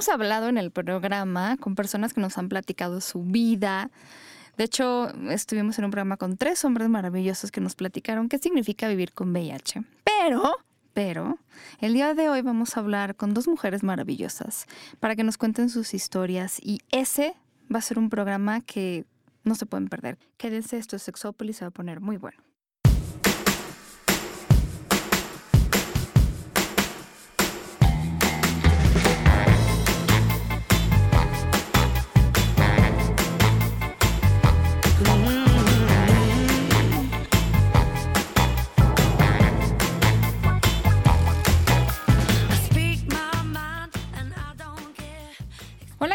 hemos hablado en el programa con personas que nos han platicado su vida. De hecho, estuvimos en un programa con tres hombres maravillosos que nos platicaron qué significa vivir con VIH. Pero, pero, el día de hoy vamos a hablar con dos mujeres maravillosas para que nos cuenten sus historias y ese va a ser un programa que no se pueden perder. Quédense, esto es Sexópolis, se va a poner muy bueno.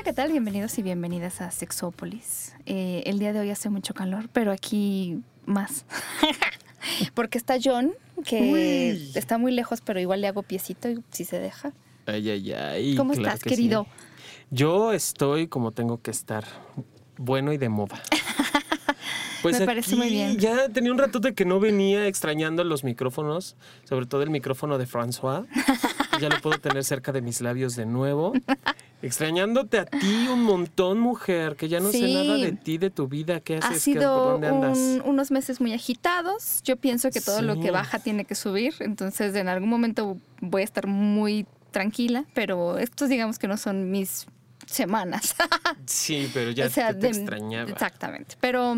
¿Qué tal? Bienvenidos y bienvenidas a Sexópolis. Eh, el día de hoy hace mucho calor, pero aquí más. Porque está John, que Uy. está muy lejos, pero igual le hago piecito y si se deja. Ay, ay, ay. ¿Cómo claro estás, que querido? sí. Yo estoy como tengo que estar, bueno y de moda. Pues Me parece muy bien. Ya tenía un ratote que no venía extrañando los micrófonos, sobre todo el micrófono de François. ya lo puedo tener cerca de mis labios de nuevo. Extrañándote a ti un montón, mujer, que ya no sé nada de ti, de tu vida, qué haces, Ha ¿Qué- por sido dónde andas. un- unos meses muy agitados. Yo pienso que todo lo que baja tiene que subir, entonces en algún momento voy a estar muy tranquila, pero estos digamos que no son mis semanas. Sí, pero ya O sea, te, te de- extrañaba. Exactamente. Pero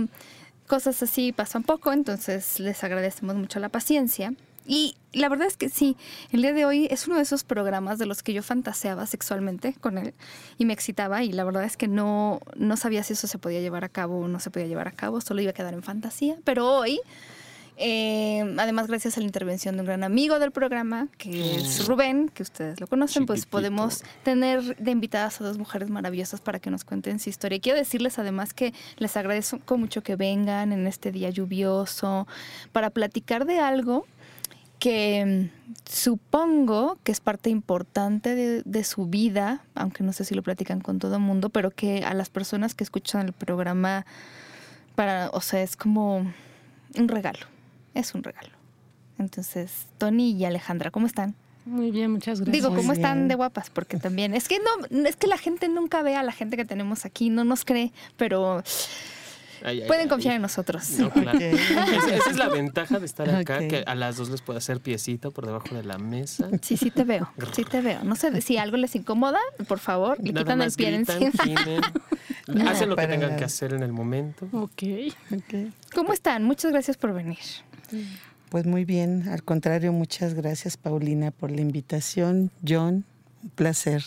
cosas así pasan poco, entonces les agradecemos mucho la paciencia. Y la verdad es que sí, el día de hoy es uno de esos programas de los que yo fantaseaba sexualmente con él y me excitaba y la verdad es que no, no sabía si eso se podía llevar a cabo o no se podía llevar a cabo, solo iba a quedar en fantasía. Pero hoy, eh, además gracias a la intervención de un gran amigo del programa, que es Rubén, que ustedes lo conocen, pues podemos tener de invitadas a dos mujeres maravillosas para que nos cuenten su historia. Y quiero decirles además que les agradezco mucho que vengan en este día lluvioso para platicar de algo que mm, supongo que es parte importante de, de su vida, aunque no sé si lo platican con todo el mundo, pero que a las personas que escuchan el programa, para, o sea, es como un regalo, es un regalo. Entonces, Tony y Alejandra, ¿cómo están? Muy bien, muchas gracias. Digo, ¿cómo están de guapas? Porque también, es que no, es que la gente nunca ve a la gente que tenemos aquí, no nos cree, pero Ay, ay, pueden ay. confiar en nosotros. No, claro. Ok. Esa, esa es la ventaja de estar acá, que a las dos les puede hacer piecito por debajo de la mesa. Sí, sí te veo, sí te veo. No sé si algo les incomoda, por favor, le Nada quitan el pie gritan, encima. gimen, No, hacen lo que tengan nada. que hacer en el momento. Ok. Ok. ¿Cómo están? Muchas gracias por venir. Pues muy bien, al contrario, muchas gracias Paulina por la invitación. John, un placer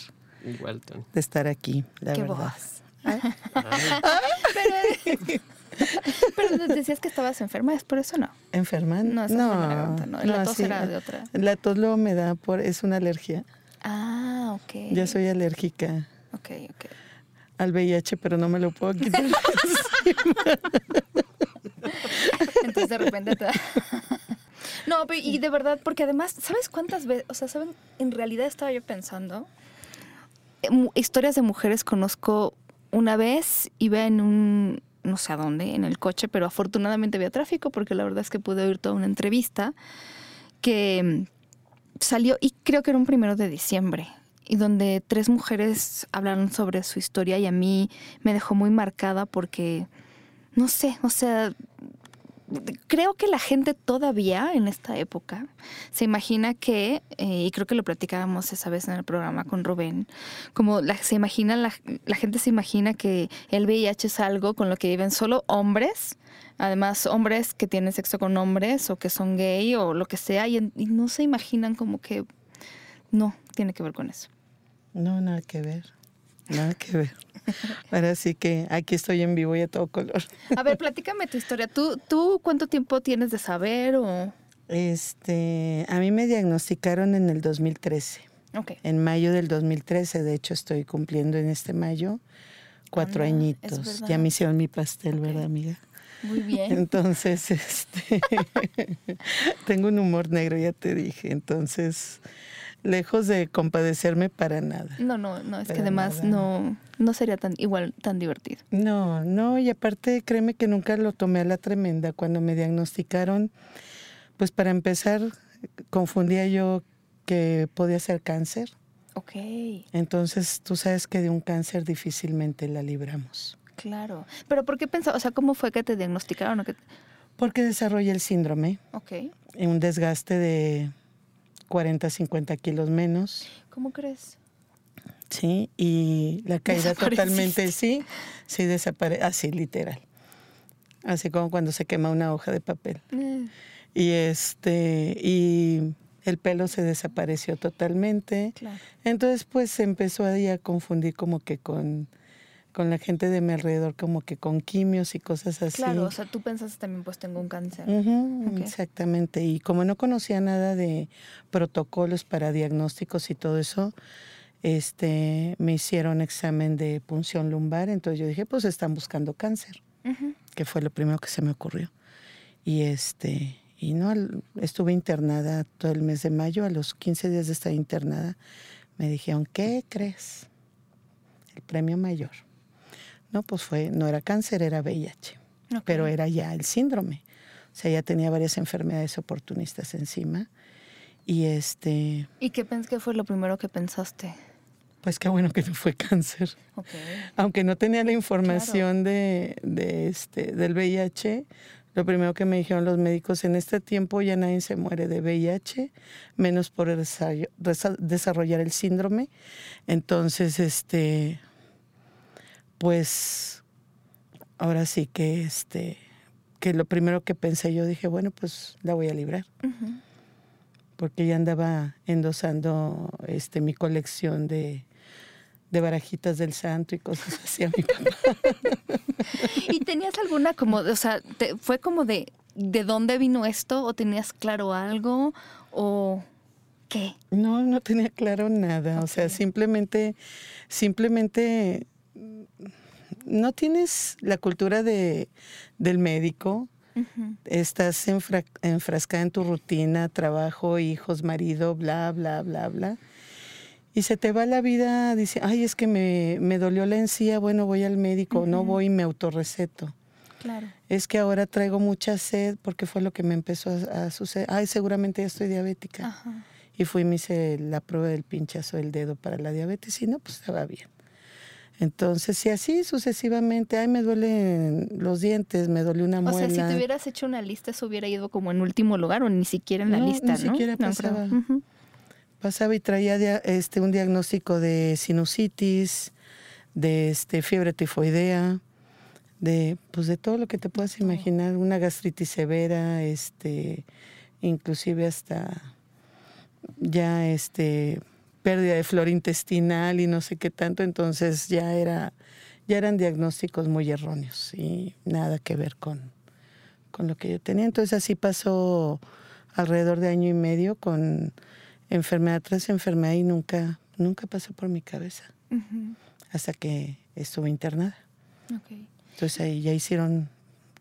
Igual, de estar aquí, la Qué verdad. voz. Pero, pero decías que estabas enferma, ¿es por eso no? ¿Enferma? No, garganta, no. La tos sí, era de otra. La tos luego me da por, es una alergia. Ah, ok. Ya soy alérgica Ok, ok. al VIH, pero no me lo puedo quitar. Entonces de repente te da... No, pero y de verdad, porque además, ¿sabes cuántas veces? O sea, ¿saben? En realidad estaba yo pensando, eh, historias de mujeres conozco una vez, iba en un, no sé a dónde, en el coche, pero afortunadamente había tráfico porque la verdad es que pude oír toda una entrevista que mm, salió, y creo que era un primero de diciembre, y donde tres mujeres hablaron sobre su historia y a mí me dejó muy marcada porque, no sé, o sea, creo que la gente todavía en esta época se imagina que, eh, y creo que lo platicábamos esa vez en el programa con Rubén, como la, se imagina, la, la gente se imagina que el VIH es algo con lo que viven solo hombres, además hombres que tienen sexo con hombres o que son gay o lo que sea, y, no se imaginan como que no, tiene que ver con eso. No, nada que ver. Nada que ver. Ahora sí que aquí estoy en vivo y a todo color. A ver, platícame tu historia. ¿Tú, ¿Tú cuánto tiempo tienes de saber o...? Este, a mí me diagnosticaron en el 2013. Ok. En mayo del 2013, de hecho estoy cumpliendo en este mayo cuatro Ah, añitos. Ya me hicieron mi pastel, ¿verdad, amiga? Muy bien. Entonces, este, tengo un humor negro, ya te dije. Entonces, lejos de compadecerme para nada. No, no, no, es que además nada. no, no sería tan igual tan divertido. No, no, y aparte créeme que nunca lo tomé a la tremenda. Cuando me diagnosticaron, pues para empezar, confundía yo que podía ser cáncer. Ok, Entonces, tú sabes que de un cáncer difícilmente la libramos. claro. Pero ¿por qué pensaba? O sea, ¿cómo fue que te diagnosticaron? o que- Porque desarrolla el síndrome, Ok. un desgaste de 40, 50 kilos menos, ¿Cómo crees? ¿sí? Y la caída totalmente, sí, sí desaparece, así literal. Así como cuando se quema una hoja de papel. Eh, Y este, y el pelo se desapareció totalmente. claro. Entonces, pues se empezó ahí a confundir como que con, con la gente de mi alrededor, como que con quimios y cosas así. Claro, o sea, tú pensaste también, pues tengo un cáncer. Exactamente. Y como no conocía nada de protocolos para diagnósticos y todo eso, este, me hicieron examen de punción lumbar. Entonces yo dije, pues están buscando cáncer, que fue lo primero que se me ocurrió. Y este, y no, estuve internada todo el mes de mayo. A los 15 días de estar internada, me dijeron, ¿qué crees? El premio mayor. No, pues fue, no era cáncer, era VIH Ok. pero era ya el síndrome. O sea, ya tenía varias enfermedades oportunistas encima. Y este, ¿Y qué, qué fue lo primero que pensaste? pues qué bueno que no fue cáncer. Aunque no tenía la información de, de este, del VIH, lo primero que me dijeron los médicos, en este tiempo ya nadie se muere de VIH, menos por desa- desa- desarrollar el síndrome. Entonces, este, pues, ahora sí que este, que lo primero que pensé yo dije, bueno, pues la voy a librar. Porque ya andaba endosando este mi colección de, de barajitas del santo y cosas así a mi papá. ¿Y tenías alguna como, o sea, te- fue como de, ¿de dónde vino esto? ¿O tenías claro algo? ¿O qué? No, no tenía claro nada. O sea, simplemente, simplemente no tienes la cultura de, del médico. Estás enfra- enfrascada en tu rutina, trabajo, hijos, marido, bla, bla, bla, bla. Y se te va la vida dice, ay, es que me, me dolió la encía, bueno, voy al médico, no voy y me autorreceto. Claro. Es que ahora traigo mucha sed porque fue lo que me empezó a, a suceder. Ay, seguramente ya estoy diabética. Ajá. Y fui y me hice la prueba del pinchazo del dedo para la diabetes y no, pues estaba bien. Entonces, y así sucesivamente, ay, me duelen los dientes, me duele una O muela. sea, si te hubieras hecho una lista, eso hubiera ido como en último lugar o ni siquiera en la No, ni lista, ¿no? siquiera No pasaba. Pasaba y traía este, un diagnóstico de sinusitis, de este, fiebre tifoidea, de, pues de todo lo que te puedas imaginar, una gastritis severa, este, inclusive hasta ya este pérdida de flora intestinal y no sé qué tanto, entonces ya era, ya eran diagnósticos muy erróneos y nada que ver con, con lo que yo tenía. Entonces así pasó alrededor de año y medio con enfermedad tras enfermedad y nunca, nunca pasó por mi cabeza hasta que estuve internada. Entonces ahí ya hicieron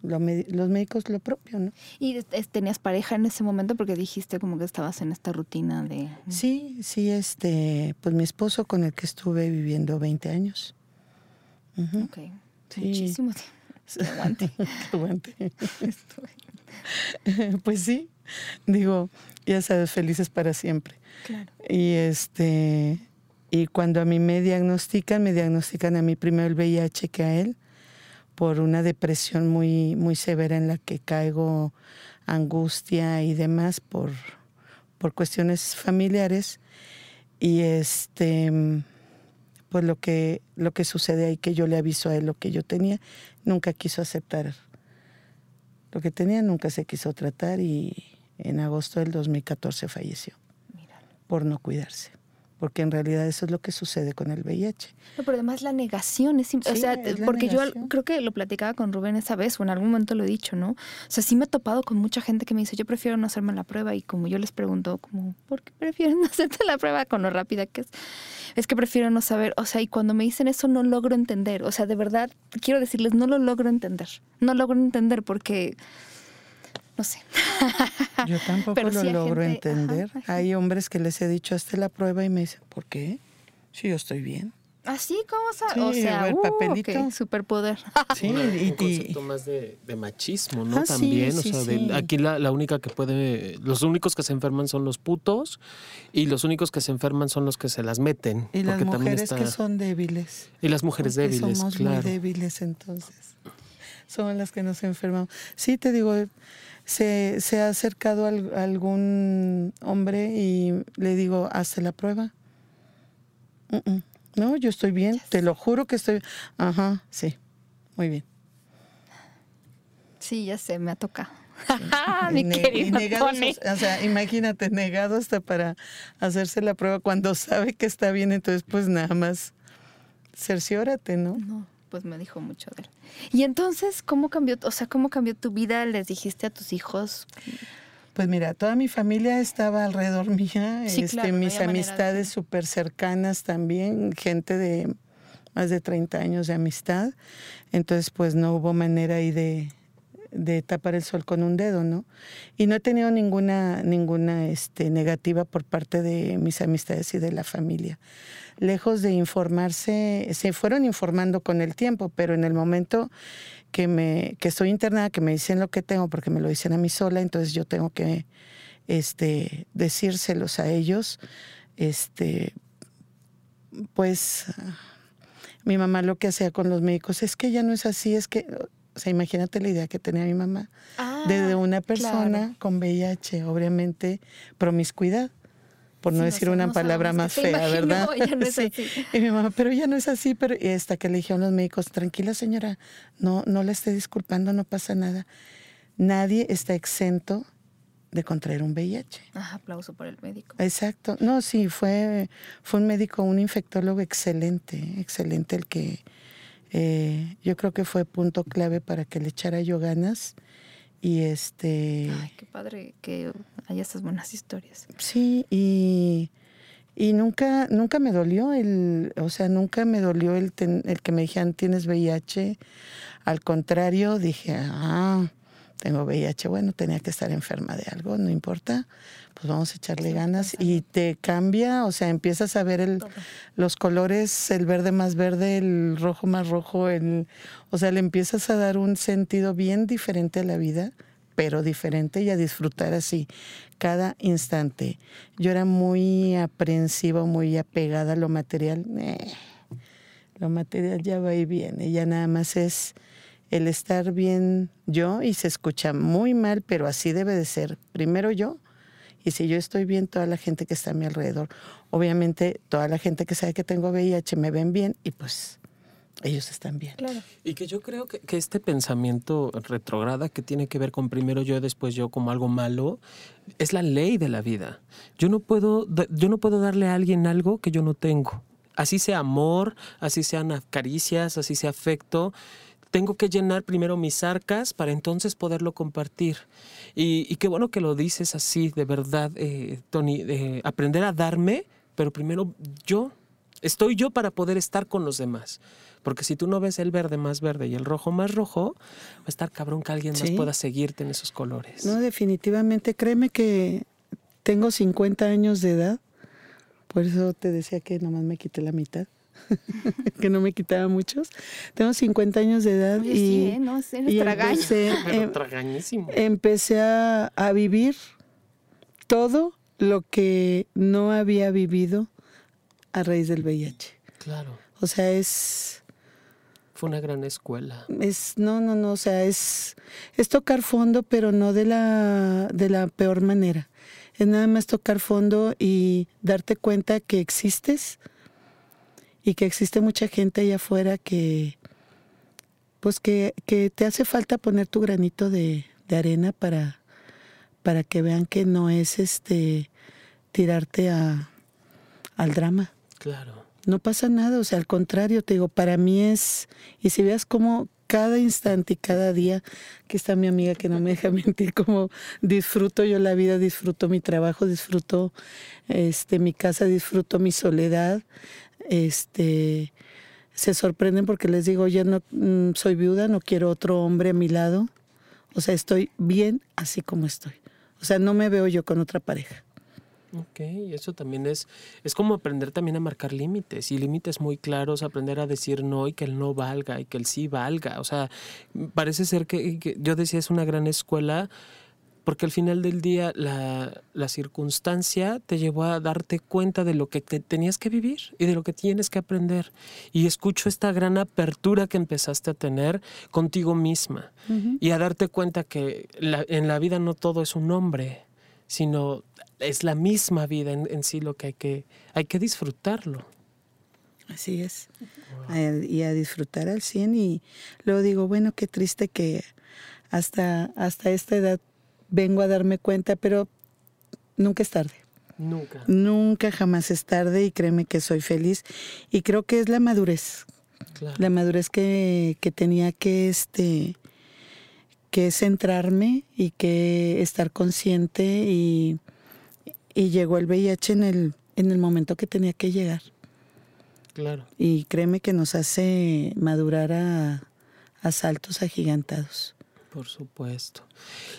lo los médicos lo propio, ¿no? ¿Y tenías pareja en ese momento? Porque dijiste como que estabas en esta rutina de... Sí, sí, este, pues mi esposo con el que estuve viviendo 20 años. Ujú. Ok. Sí. Muchísimo tiempo. Aguante. Aguante. Pues sí, digo, ya sabes, felices para siempre. Claro. Y este, y cuando a mí me diagnostican, me diagnostican a mí primero el VIH que a él, por una depresión muy, muy severa en la que caigo, angustia y demás por, por cuestiones familiares. Y este, pues lo que, lo que sucede ahí, que yo le aviso a él lo que yo tenía, nunca quiso aceptar lo que tenía, nunca se quiso tratar y en agosto del 2014 falleció por no cuidarse. Porque en realidad eso es lo que sucede con el VIH. No, pero además la negación es, im- o Sí, sea, es porque yo creo que lo platicaba con Rubén esa vez o en algún momento lo he dicho, ¿no? O sea, sí me he topado con mucha gente que me dice, yo prefiero no hacerme la prueba y como yo les pregunto, como, ¿por qué prefieren no hacerte la prueba con lo rápida que es? Es que prefiero no saber, o sea, y cuando me dicen eso no logro entender, o sea, de verdad, quiero decirles, no lo logro entender, no logro entender porque, no sé. Yo tampoco Pero lo sí logro gente- entender. ajá, hay Hay hombres que les he dicho, hazte la prueba y me dicen, ¿por qué? Si yo estoy bien. Así como sa- Sí, o sea, el uh, papelito. superpoder. Sí, Una- y- un concepto y, más de, de machismo, ¿no? Ah, sí, También, o sí, sea, de- aquí la, la única que puede, los únicos que se enferman son los putos y los únicos que se enferman son los que se las meten. y las mujeres está- que son débiles. Y las mujeres porque débiles, Somos claro. muy débiles entonces. Son las que nos enfermamos. Sí, te digo, se, se ha acercado al- algún hombre y le digo, hazte la prueba. No, yo estoy bien, te lo juro que estoy. Ajá, sí, muy bien. Sí, ya sé, me ha tocado. Mi querido negados, Tony. o sea, imagínate, negado hasta para hacerse la prueba cuando sabe que está bien, entonces pues nada más cerciórate, ¿no? No, pues me dijo mucho de él. Y entonces, ¿cómo cambió, o sea, cómo cambió tu vida? ¿Les dijiste a tus hijos? Pues mira, toda mi familia estaba alrededor mía, Sí, este, claro, mis manera de- amistades súper cercanas también, gente de más de 30 años de amistad, entonces pues no hubo manera ahí de, de tapar el sol con un dedo, ¿no? Y no he tenido ninguna, ninguna este, negativa por parte de mis amistades y de la familia. Lejos de informarse, se fueron informando con el tiempo, pero en el momento que, me, que estoy internada, que me dicen lo que tengo, porque me lo dicen a mí sola, entonces yo tengo que este, decírselos a ellos. Este, pues mi mamá lo que hacía con los médicos es que ya no es así, es que, o sea, imagínate la idea que tenía mi mamá de una persona claro. con VIH, obviamente promiscuidad, por no decir no una palabra más fea, ¿verdad? ya no es Sí. así. Y mi mamá, pero ya no es así, pero y hasta que le dijeron los médicos, tranquila señora, no, no la esté disculpando, no pasa nada. Nadie está exento de contraer un VIH. Ah, aplauso por el médico. Exacto. No, sí, fue, fue un médico, un infectólogo excelente, excelente el que eh, yo creo que fue punto clave para que le echara yo ganas. Y este, Ay, qué padre que haya estas buenas historias. sí, y, y nunca, nunca me dolió el, o sea, nunca me dolió el, ten- el que me dijeran tienes VIH. Al contrario, dije, ah, tengo VIH, bueno, tenía que estar enferma de algo, no importa, pues vamos a echarle ganas. Y te cambia, o sea, empiezas a ver el, los colores, el verde más verde, el rojo más rojo, el, o sea, le empiezas a dar un sentido bien diferente a la vida, pero diferente y a disfrutar así cada instante. Yo era muy aprensiva, muy apegada a lo material. Eh, lo material ya va y viene, ya nada más es el estar bien yo y se escucha muy mal, pero así debe de ser. Primero yo y si yo estoy bien, toda la gente que está a mi alrededor. Obviamente, toda la gente que sabe que tengo VIH me ven bien y pues ellos están bien. Claro. Y que yo creo que, que este pensamiento retrograda que tiene que ver con primero yo, después yo como algo malo, es la ley de la vida. Yo no puedo, yo no puedo darle a alguien algo que yo no tengo. Así sea amor, así sean caricias, así sea afecto. Tengo que llenar primero mis arcas para entonces poderlo compartir. Y, y qué bueno que lo dices así, de verdad, eh, Tony, de aprender a darme, pero primero yo. Estoy yo para poder estar con los demás. Porque si tú no ves el verde más verde y el rojo más rojo, va a estar cabrón que alguien más Sí. pueda seguirte en esos colores. No, definitivamente, créeme que tengo 50 años de edad, por eso te decía que nomás me quité la mitad, que no me quitaba muchos. Tengo 50 años de edad Oye, y, sí, ¿eh? No, sí, y empecé, em- tragañísimo. empecé a, a vivir todo lo que no había vivido a raíz del VIH. Claro. O sea, es, Fue una gran escuela. es, no, no, no, o sea, es, es tocar fondo, pero no de la, de la peor manera. Es nada más tocar fondo y darte cuenta que existes y que existe mucha gente allá afuera que, pues que, que te hace falta poner tu granito de, de arena para, para que vean que no es este tirarte a, al drama. Claro. No pasa nada, o sea, al contrario, te digo, para mí es, y si veas cómo cada instante y cada día, que está mi amiga que no me deja mentir, como disfruto yo la vida, disfruto mi trabajo, disfruto este, mi casa, disfruto mi soledad, este, se sorprenden porque les digo, ya no mm, soy viuda, no quiero otro hombre a mi lado, o sea, estoy bien así como estoy, o sea, no me veo yo con otra pareja. Ok, eso también es, es como aprender también a marcar límites y límites muy claros, aprender a decir no y que el no valga y que el sí valga. O sea, parece ser que, que yo decía es una gran escuela porque al final del día la, la, circunstancia te llevó a darte cuenta de lo que te tenías que vivir y de lo que tienes que aprender. Y escucho esta gran apertura que empezaste a tener contigo misma uh -huh. y a darte cuenta que la, en la vida no todo es un nombre, sino es la misma vida en, en sí lo que hay que, hay que disfrutarlo. Así es. Wow. A, y a disfrutar al 100 y luego digo, bueno, qué triste que hasta, hasta esta edad vengo a darme cuenta, pero nunca es tarde. Nunca. Nunca, jamás es tarde y créeme que soy feliz. Y creo que es la madurez. Claro. La madurez que, que tenía que, este, que centrarme y que estar consciente y, y llegó el VIH en el, en el momento que tenía que llegar. Claro. Y créeme que nos hace madurar a, a saltos agigantados. Por supuesto.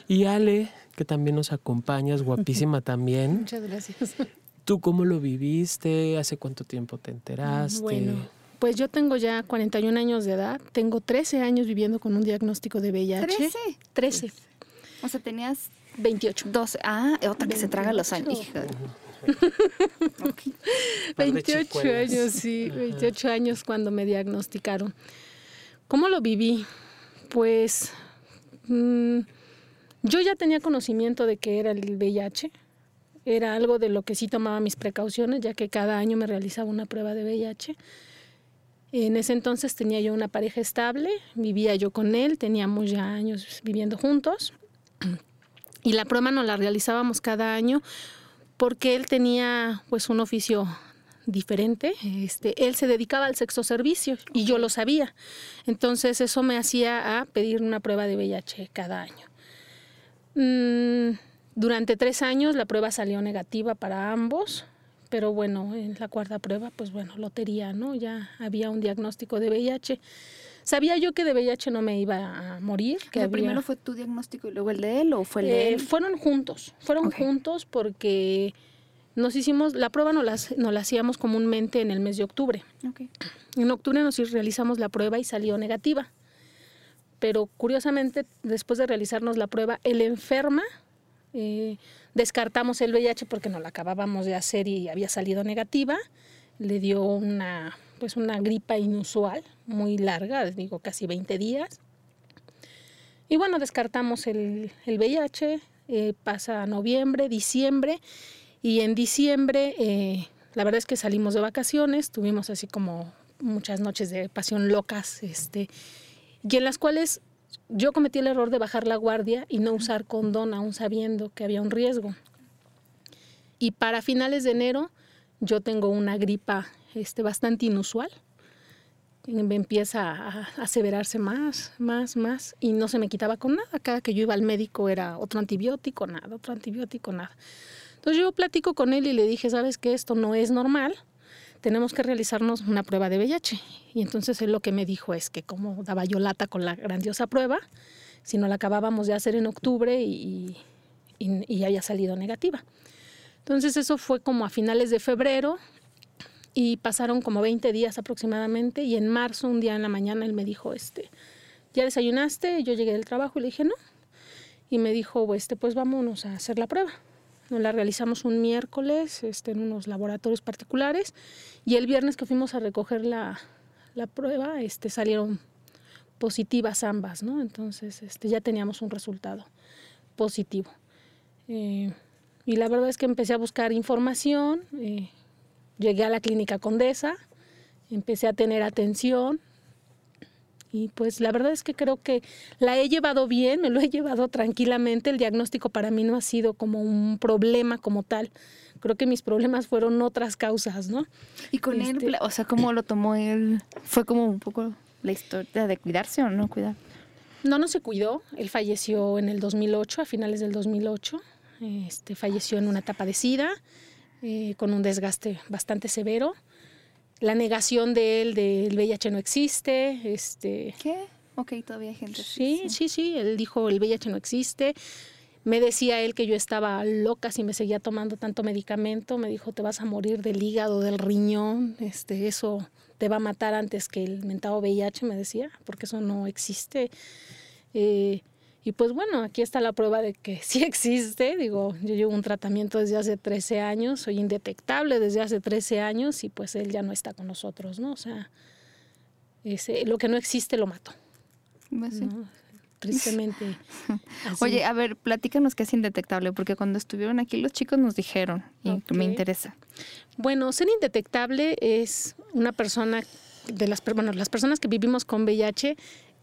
Y Ale, que también nos acompañas, guapísima también. Muchas gracias. ¿Tú cómo lo viviste? ¿Hace cuánto tiempo te enteraste? Bueno, pues yo tengo ya 41 años de edad. Tengo 13 años viviendo con un diagnóstico de VIH. ¿13? 13. O sea, tenías 28. 12. Ah, otra que 28. se traga los años. Hija. okay. 28 años, sí, 28 años cuando me diagnosticaron. ¿Cómo lo viví? Pues mmm, yo ya tenía conocimiento de que era el VIH. Era algo de lo que sí tomaba mis precauciones, ya que cada año me realizaba una prueba de VIH. En ese entonces tenía yo una pareja estable, vivía yo con él, teníamos ya años viviendo juntos. Y la prueba nos la realizábamos cada año porque él tenía pues un oficio diferente. Este, él se dedicaba al sexo servicio y yo lo sabía. Entonces eso me hacía a pedir una prueba de VIH cada año. Mm, durante tres años la prueba salió negativa para ambos, pero bueno, en la cuarta prueba, pues bueno, lotería, ¿no? Ya había un diagnóstico de VIH. Sabía yo que de VIH no me iba a morir. Que había... primero fue tu diagnóstico y luego el de él o fue el de eh? Fueron juntos, fueron okay. juntos porque nos hicimos, la prueba nos la, nos la hacíamos comúnmente en el mes de octubre. Okay. En octubre nos realizamos la prueba y salió negativa. Pero curiosamente, después de realizarnos la prueba, él enferma, eh, descartamos el VIH porque nos la acabábamos de hacer y había salido negativa. Le dio una, pues una gripa inusual, muy larga, digo casi 20 días. Y bueno, descartamos el, el VIH, eh, pasa noviembre, diciembre, y en diciembre eh, la verdad es que salimos de vacaciones, tuvimos así como muchas noches de pasión locas, este, y en las cuales yo cometí el error de bajar la guardia y no usar condón aún sabiendo que había un riesgo. Y para finales de enero yo tengo una gripa este, bastante inusual. Me empieza a aseverarse más, más, más y no se me quitaba con nada. Cada que yo iba al médico era otro antibiótico, nada, otro antibiótico, nada. Entonces yo platico con él y le dije, sabes que esto no es normal, tenemos que realizarnos una prueba de VIH. Y entonces él lo que me dijo es que como daba yo lata con la grandiosa prueba, si no la acabábamos de hacer en octubre y, y, y había salido negativa. Entonces eso fue como a finales de febrero y pasaron como 20 días aproximadamente y en marzo, un día en la mañana, él me dijo, este, ¿ya desayunaste? Yo llegué del trabajo y le dije, no. Y me dijo, este, pues vámonos a hacer la prueba. La realizamos un miércoles este, en unos laboratorios particulares y el viernes que fuimos a recoger la, la prueba este, salieron positivas ambas, ¿no? Entonces este, ya teníamos un resultado positivo. Eh, y la verdad es que empecé a buscar información, eh, llegué a la clínica Condesa, empecé a tener atención, y pues la verdad es que creo que la he llevado bien, me lo he llevado tranquilamente. El diagnóstico para mí no ha sido como un problema como tal. Creo que mis problemas fueron otras causas, ¿no? Y con este, él, o sea, ¿cómo lo tomó él? ¿Fue como un poco la historia de cuidarse o no cuidar? No, no se cuidó. Él falleció en el 2008, a finales del 2008. Este, falleció en una etapa de SIDA, eh, con un desgaste bastante severo la negación de él del VIH no existe. Este, ¿Qué? Ok, todavía hay gente. Sí, sí, sí, él dijo el VIH no existe. Me decía él que yo estaba loca si me seguía tomando tanto medicamento. Me dijo, te vas a morir del hígado, del riñón. Este, eso te va a matar antes que el mentado VIH, me decía, porque eso no existe. Eh, y pues bueno, aquí está la prueba de que sí existe. Digo, yo llevo un tratamiento desde hace 13 años, soy indetectable desde hace 13 años y pues él ya no está con nosotros, ¿no? O sea, ese, lo que no existe lo mato. Pues sí. ¿no? Tristemente. así. Oye, a ver, platícanos qué es indetectable, porque cuando estuvieron aquí los chicos nos dijeron y me interesa. Bueno, ser indetectable es una persona, de las, bueno, las personas que vivimos con VIH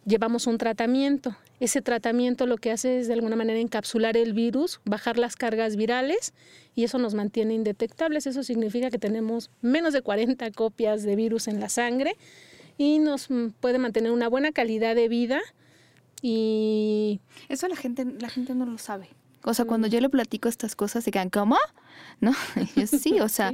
llevamos un tratamiento. Ese tratamiento lo que hace es de alguna manera encapsular el virus, bajar las cargas virales y eso nos mantiene indetectables. Eso significa que tenemos menos de 40 copias de virus en la sangre y nos mm, puede mantener una buena calidad de vida y Eso la gente, la gente no lo sabe. O sea, cuando yo le platico estas cosas, se quedan, ¿cómo? ¿No? Y yo, sí, o sea,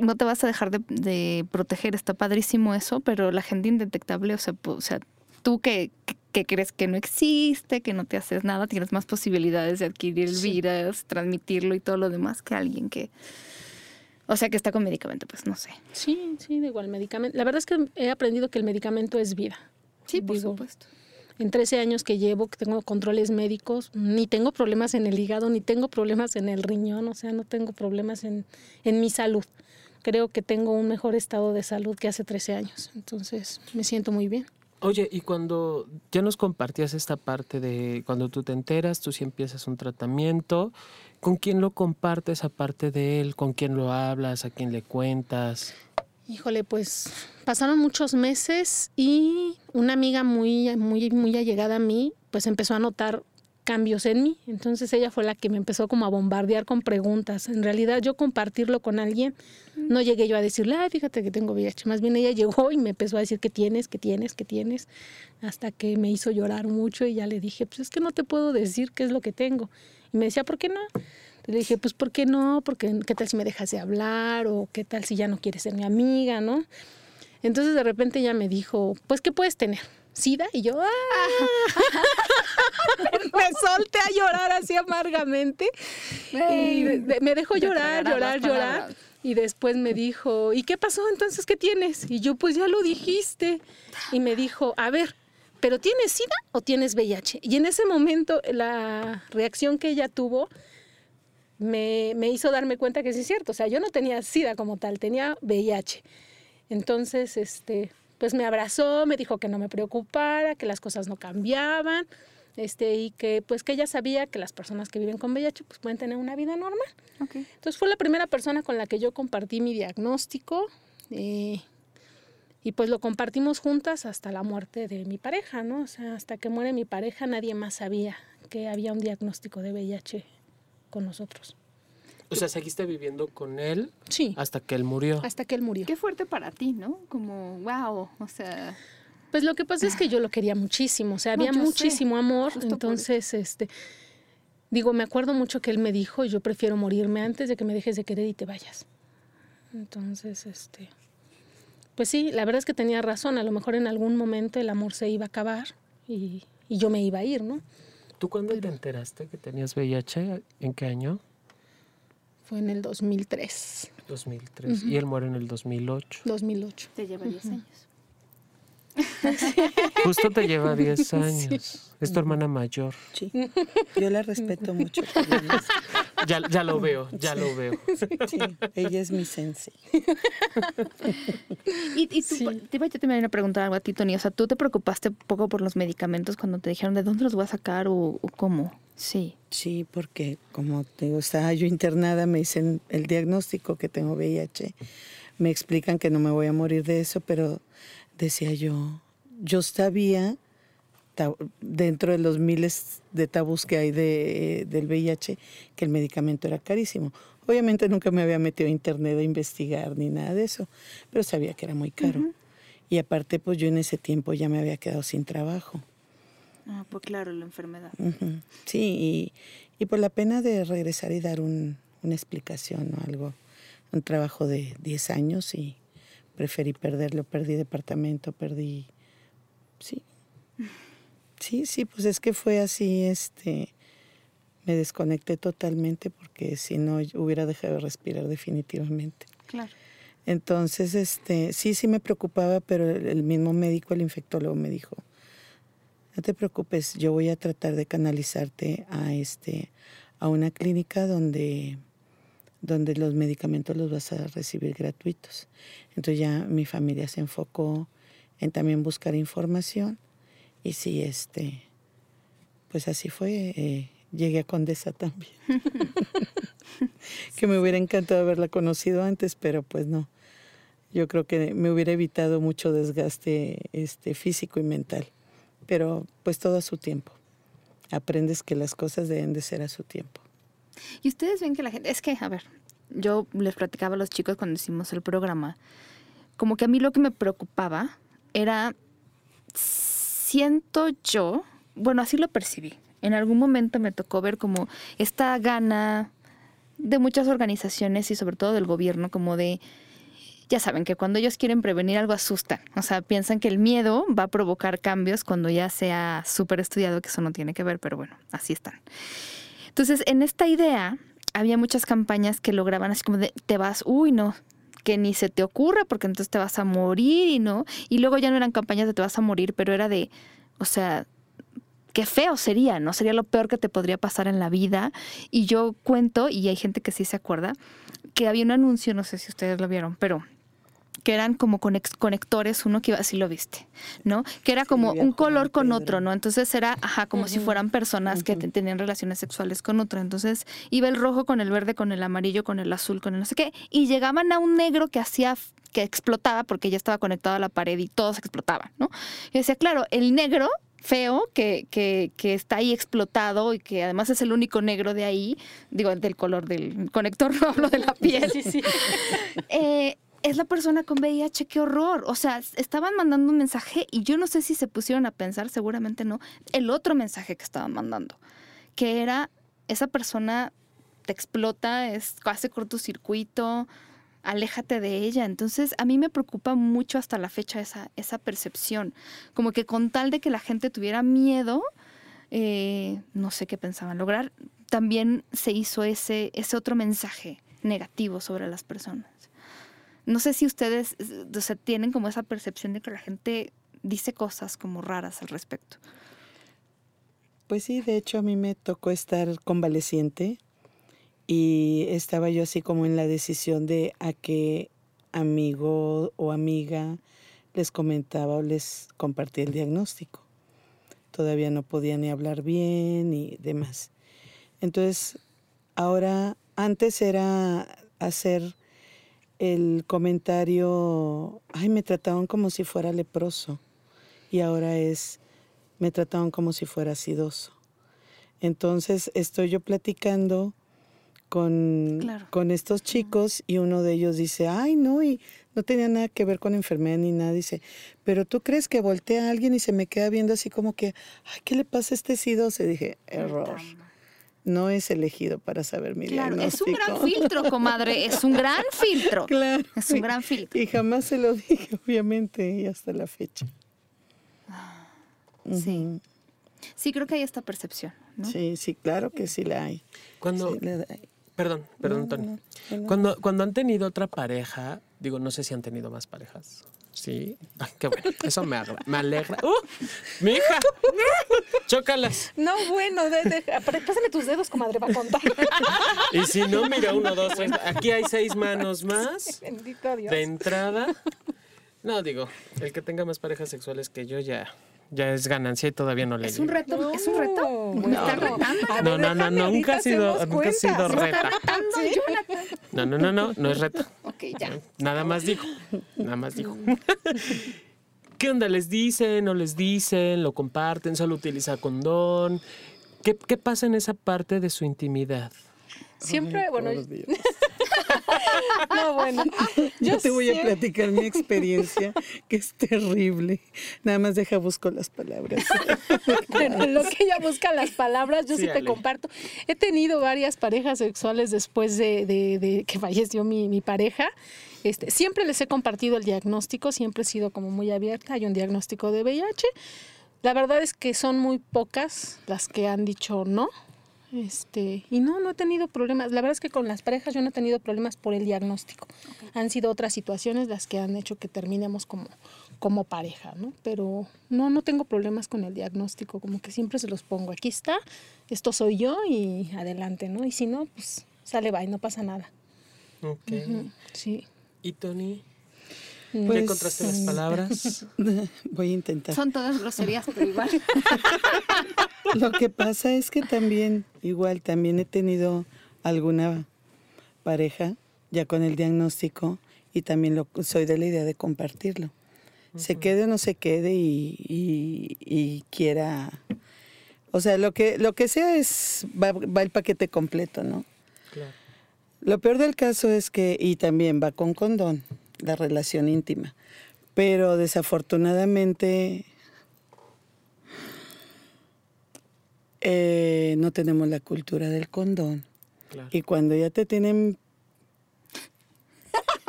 no te vas a dejar de, de proteger, está padrísimo eso, pero la gente indetectable, o sea, o sea tú que, crees que no existe, que no te haces nada, tienes más posibilidades de adquirir el Sí. virus, transmitirlo y todo lo demás que alguien que, o sea, que está con medicamento, pues no sé. sí, sí, digo, el medicamento. La verdad es que he aprendido que el medicamento es vida. Sí, por Digo, supuesto. En 13 años que llevo, que tengo controles médicos, ni tengo problemas en el hígado, ni tengo problemas en el riñón, o sea, no tengo problemas en, en mi salud. Creo que tengo un mejor estado de salud que hace 13 años, entonces me siento muy bien. Oye, y cuando ya nos compartías esta parte de cuando tú te enteras, tú sí empiezas un tratamiento, ¿con quién lo compartes aparte de él? ¿Con quién lo hablas? ¿A quién le cuentas? Híjole, pues pasaron muchos meses y una amiga muy, muy, muy allegada a mí, pues empezó a notar cambios en mí. Entonces ella fue la que me empezó como a bombardear con preguntas. En realidad yo compartirlo con alguien, no llegué yo a decirle, ay, fíjate que tengo VIH. Más bien ella llegó y me empezó a decir que tienes, que tienes, que tienes, hasta que me hizo llorar mucho y ya le dije, pues es que no te puedo decir qué es lo que tengo. Y me decía, ¿por qué no? Le dije, pues ¿por qué no? Porque qué tal si me dejas de hablar o qué tal si ya no quieres ser mi amiga, ¿no? Entonces de repente ella me dijo, pues ¿qué puedes tener? ¿Sida? Y yo, ¡ah! me solté a llorar así amargamente. Y me dejó llorar, llorar, llorar. Y después me dijo, ¿y qué pasó entonces? ¿Qué tienes? Y yo, pues ya lo dijiste. Y me dijo, a ver, ¿pero tienes SIDA o tienes VIH? Y en ese momento la reacción que ella tuvo me, me hizo darme cuenta que sí es cierto. O sea, yo no tenía SIDA como tal, tenía VIH. Entonces, este, pues me abrazó, me dijo que no me preocupara, que las cosas no cambiaban, este, y que pues que ella sabía que las personas que viven con VIH pues pueden tener una vida normal. Ok. Entonces fue la primera persona con la que yo compartí mi diagnóstico eh, y pues lo compartimos juntas hasta la muerte de mi pareja, ¿no? O sea, hasta que muere mi pareja nadie más sabía que había un diagnóstico de VIH con nosotros. O sea, seguiste viviendo con él Sí, hasta que él murió. hasta que él murió. Qué fuerte para ti, ¿no? Como, wow, o sea, Pues lo que pasa es que yo lo quería muchísimo, o sea, No, había sé, muchísimo amor, justo entonces, este, digo, me acuerdo mucho que él me dijo, yo prefiero morirme antes de que me dejes de querer y te vayas. Entonces, este, pues sí, la verdad es que tenía razón, a lo mejor en algún momento el amor se iba a acabar y, y yo me iba a ir, ¿no? ¿Tú cuándo te enteraste que tenías VIH? ¿En qué año? Fue en el 2003, 2003. Y él muere en el 2008. 2008. te lleva 10 años. Justo te lleva 10 años. Es tu hermana mayor. Sí. Yo la respeto mucho. Ya, ya lo veo, ya lo veo. Sí, ella es mi sensei. Y, y tú, te iba yo también a preguntar algo a ti, Tony. O sea, ¿tú te preocupaste un poco por los medicamentos cuando te dijeron de dónde los voy a sacar o, o cómo? Sí. Sí, porque como te digo, estaba yo internada, me dicen el diagnóstico que tengo VIH. Me explican que no me voy a morir de eso, pero decía yo, yo sabía dentro de los miles de tabús que hay de, del VIH que el medicamento era carísimo. Obviamente nunca me había metido a internet a investigar ni nada de eso, pero sabía que era muy caro. Y aparte, pues yo en ese tiempo ya me había quedado sin trabajo. Ah, pues claro, la enfermedad. Sí, y, y por la pena de regresar y dar un- una explicación o algo, un trabajo de 10 años y preferí perderlo, perdí departamento, perdí, sí, sí, sí, pues es que fue así, este, me desconecté totalmente porque si no hubiera dejado de respirar definitivamente. Claro. Entonces, este, sí, sí me preocupaba, pero el mismo médico, el infectólogo, me dijo, no te preocupes, yo voy a tratar de canalizarte a este, a una clínica donde, donde los medicamentos los vas a recibir gratuitos. Entonces ya mi familia se enfocó en también buscar información y sí, este, pues así fue. eh, llegué a Condesa también. que me hubiera encantado haberla conocido antes, pero pues no. Yo creo que me hubiera evitado mucho desgaste este, físico y mental. Pero pues todo a su tiempo. Aprendes que las cosas deben de ser a su tiempo. Y ustedes ven que la gente, es que, a ver, yo les platicaba a los chicos cuando hicimos el programa, como que a mí lo que me preocupaba era, siento yo, bueno, así lo percibí. En algún momento me tocó ver como esta gana de muchas organizaciones y sobre todo del gobierno, como de, ya saben que cuando ellos quieren prevenir algo asustan, o sea, piensan que el miedo va a provocar cambios cuando ya sea súper estudiado, que eso no tiene que ver, pero bueno, así están. Entonces, en esta idea había muchas campañas que lograban así como de, te vas, uy, no, que ni se te ocurra porque entonces te vas a morir y no. Y luego ya no eran campañas de te vas a morir, pero era de, o sea, qué feo sería, ¿no? Sería lo peor que te podría pasar en la vida. Y yo cuento, y hay gente que sí se acuerda, que había un anuncio, no sé si ustedes lo vieron, pero que eran como conectores, uno que iba, así lo viste, ¿no? Que era como un color con otro, ¿no? Entonces era, ajá, como si fueran personas que te- tenían relaciones sexuales con otro. Entonces iba el rojo con el verde, con el amarillo, con el azul, con el no sé qué, y llegaban a un negro que hacía que explotaba porque ya estaba conectado a la pared y todos explotaban, ¿no? Y decía, claro, el negro feo que, que, que está ahí explotado y que además es el único negro de ahí, digo, del color del conector, no hablo de la piel. Sí, sí. Eh, es la persona con VIH, qué horror. O sea, estaban mandando un mensaje y yo no sé si se pusieron a pensar, seguramente no, el otro mensaje que estaban mandando, que era, esa persona te explota, es hace cortocircuito, aléjate de ella. Entonces, a mí me preocupa mucho hasta la fecha esa, esa percepción. Como que con tal de que la gente tuviera miedo, eh, no sé qué pensaban lograr, también se hizo ese, ese otro mensaje negativo sobre las personas. No sé si ustedes eh, o sea, tienen como esa percepción de que la gente dice cosas como raras al respecto. Pues sí, de hecho a mí me tocó estar convaleciente y estaba yo así como en la decisión de a qué amigo o amiga les comentaba o les compartía el diagnóstico. Todavía no podía ni hablar bien y demás. Entonces, ahora, antes era hacer el comentario, ay, me trataban como si fuera leproso. Y ahora es, me trataban como si fuera acidoso. Entonces estoy yo platicando con, Claro. con estos chicos y uno de ellos dice, ay, no, y no tenía nada que ver con enfermedad ni nada. Dice, pero tú crees que voltea a alguien y se me queda viendo así como que, ay, ¿qué le pasa a este acidoso? Y dije, error. No es elegido para saber mi Claro, es un gran diagnóstico". filtro, comadre, es un gran filtro. Claro. Es un gran filtro. Y jamás se lo dije, obviamente, y hasta la fecha. Sí. Ujú. Sí, creo que hay esta percepción, ¿no? Sí, sí, claro que sí la hay. Cuando, Sí, la hay. perdón, perdón, No, Antonio. no, no, no. Cuando, cuando han tenido otra pareja, digo, no sé si han tenido más parejas. Sí. Qué bueno. Eso me, agra- me alegra. ¡Uh! ¡Mi hija! ¡Chócalas! No, bueno, de, pásame tus dedos, comadre, para contar. Y si no, mira, uno, dos, tres. Aquí hay seis manos más Bendito Dios. de entrada. No, digo, el que tenga más parejas sexuales que yo ya, ya es ganancia y todavía no le Es un reto, es un reto. No, ¿Me está retando? No, no, no, nunca ha sido, nunca ha sido cuentas. ¿Me está reta. retando, Jonathan? No, no, no, no, no es reto. Ok, ya. Nada más dijo. Nada más dijo. ¿Qué onda? ¿Les dicen o les dicen? ¿Lo comparten? ¿Solo utiliza condón? ¿Qué, qué pasa en esa parte de su intimidad? Siempre, Ay, bueno. no, bueno. Yo te voy a platicar mi experiencia, que es terrible. Nada más deja busco las palabras. Bueno, en lo que ella busca las palabras, yo sí, Sí, te Ale. comparto. He tenido varias parejas sexuales después de, de- de que falleció mi, mi pareja. Este, siempre les he compartido el diagnóstico, siempre he sido como muy abierta. Hay un diagnóstico de VIH. La verdad es que son muy pocas las que han dicho no. Este, y no, no he tenido problemas. La verdad es que con las parejas yo no he tenido problemas por el diagnóstico. Han sido otras situaciones las que han hecho que terminemos como, como pareja, ¿no? Pero no, no tengo problemas con el diagnóstico, como que siempre se los pongo. Aquí está, esto soy yo y adelante, ¿no? Y si no, pues sale, va y no pasa nada. Ok. Sí. ¿Y Tony? Mm. ¿Ya encontraste las mm, palabras? Voy a intentar. Son todas groserías, pero igual. Lo que pasa es que también, igual, también he tenido alguna pareja ya con el diagnóstico y también lo, soy de la idea de compartirlo. Se quede o no se quede y, y- y quiera... O sea, lo que, lo que sea es, va, va el paquete completo, ¿no? Claro. Lo peor del caso es que, y también va con condón, la relación íntima. Pero desafortunadamente eh, no tenemos la cultura del condón. Claro. Y cuando ya te tienen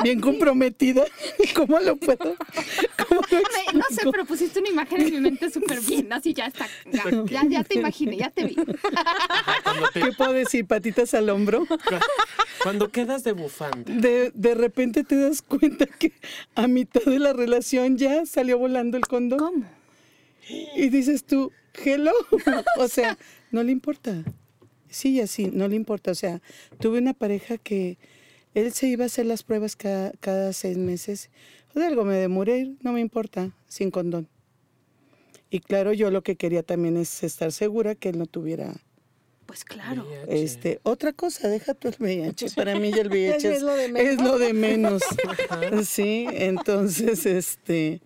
bien comprometida, ¿cómo lo puedo? ¿Cómo lo Me- no sé, pero pusiste una imagen en mi mente súper bien. Así ya está. Ya, ya, ya te imaginé, ya te vi. Te- ¿Qué puedo decir? Patitas al hombro. cuando quedas de bufanda. De, de repente te das cuenta que a mitad de la relación ya salió volando el condón. ¿Cómo? Y dices tú, hello. O sea, no le importa. Sí, así, no le importa. O sea, tuve una pareja que él se iba a hacer las pruebas cada, cada seis meses. De algo me demoré, no me importa, sin condón. Y claro, yo lo que quería también es estar segura que él no tuviera Pues claro. VIH. este otra cosa, deja tú el VIH. Para mí ya el VIH Es lo de menos. es lo de menos. Sí, entonces, este,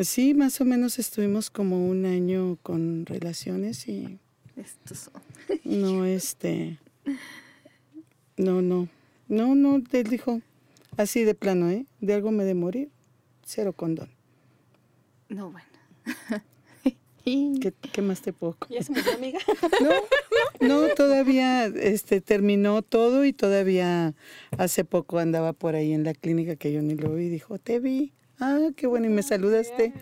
sí, más o menos estuvimos como un año con relaciones y Estos son. no, este, no, no, no, no, él dijo, así de plano, ¿eh? De algo me de morir, cero condón. No, bueno. ¿Qué, qué más te puedo ¿Ya se murió, amiga? No, no, todavía este, terminó todo y todavía hace poco andaba por ahí en la clínica que yo ni lo vi y dijo, te vi. Ah, qué bueno, y me saludaste.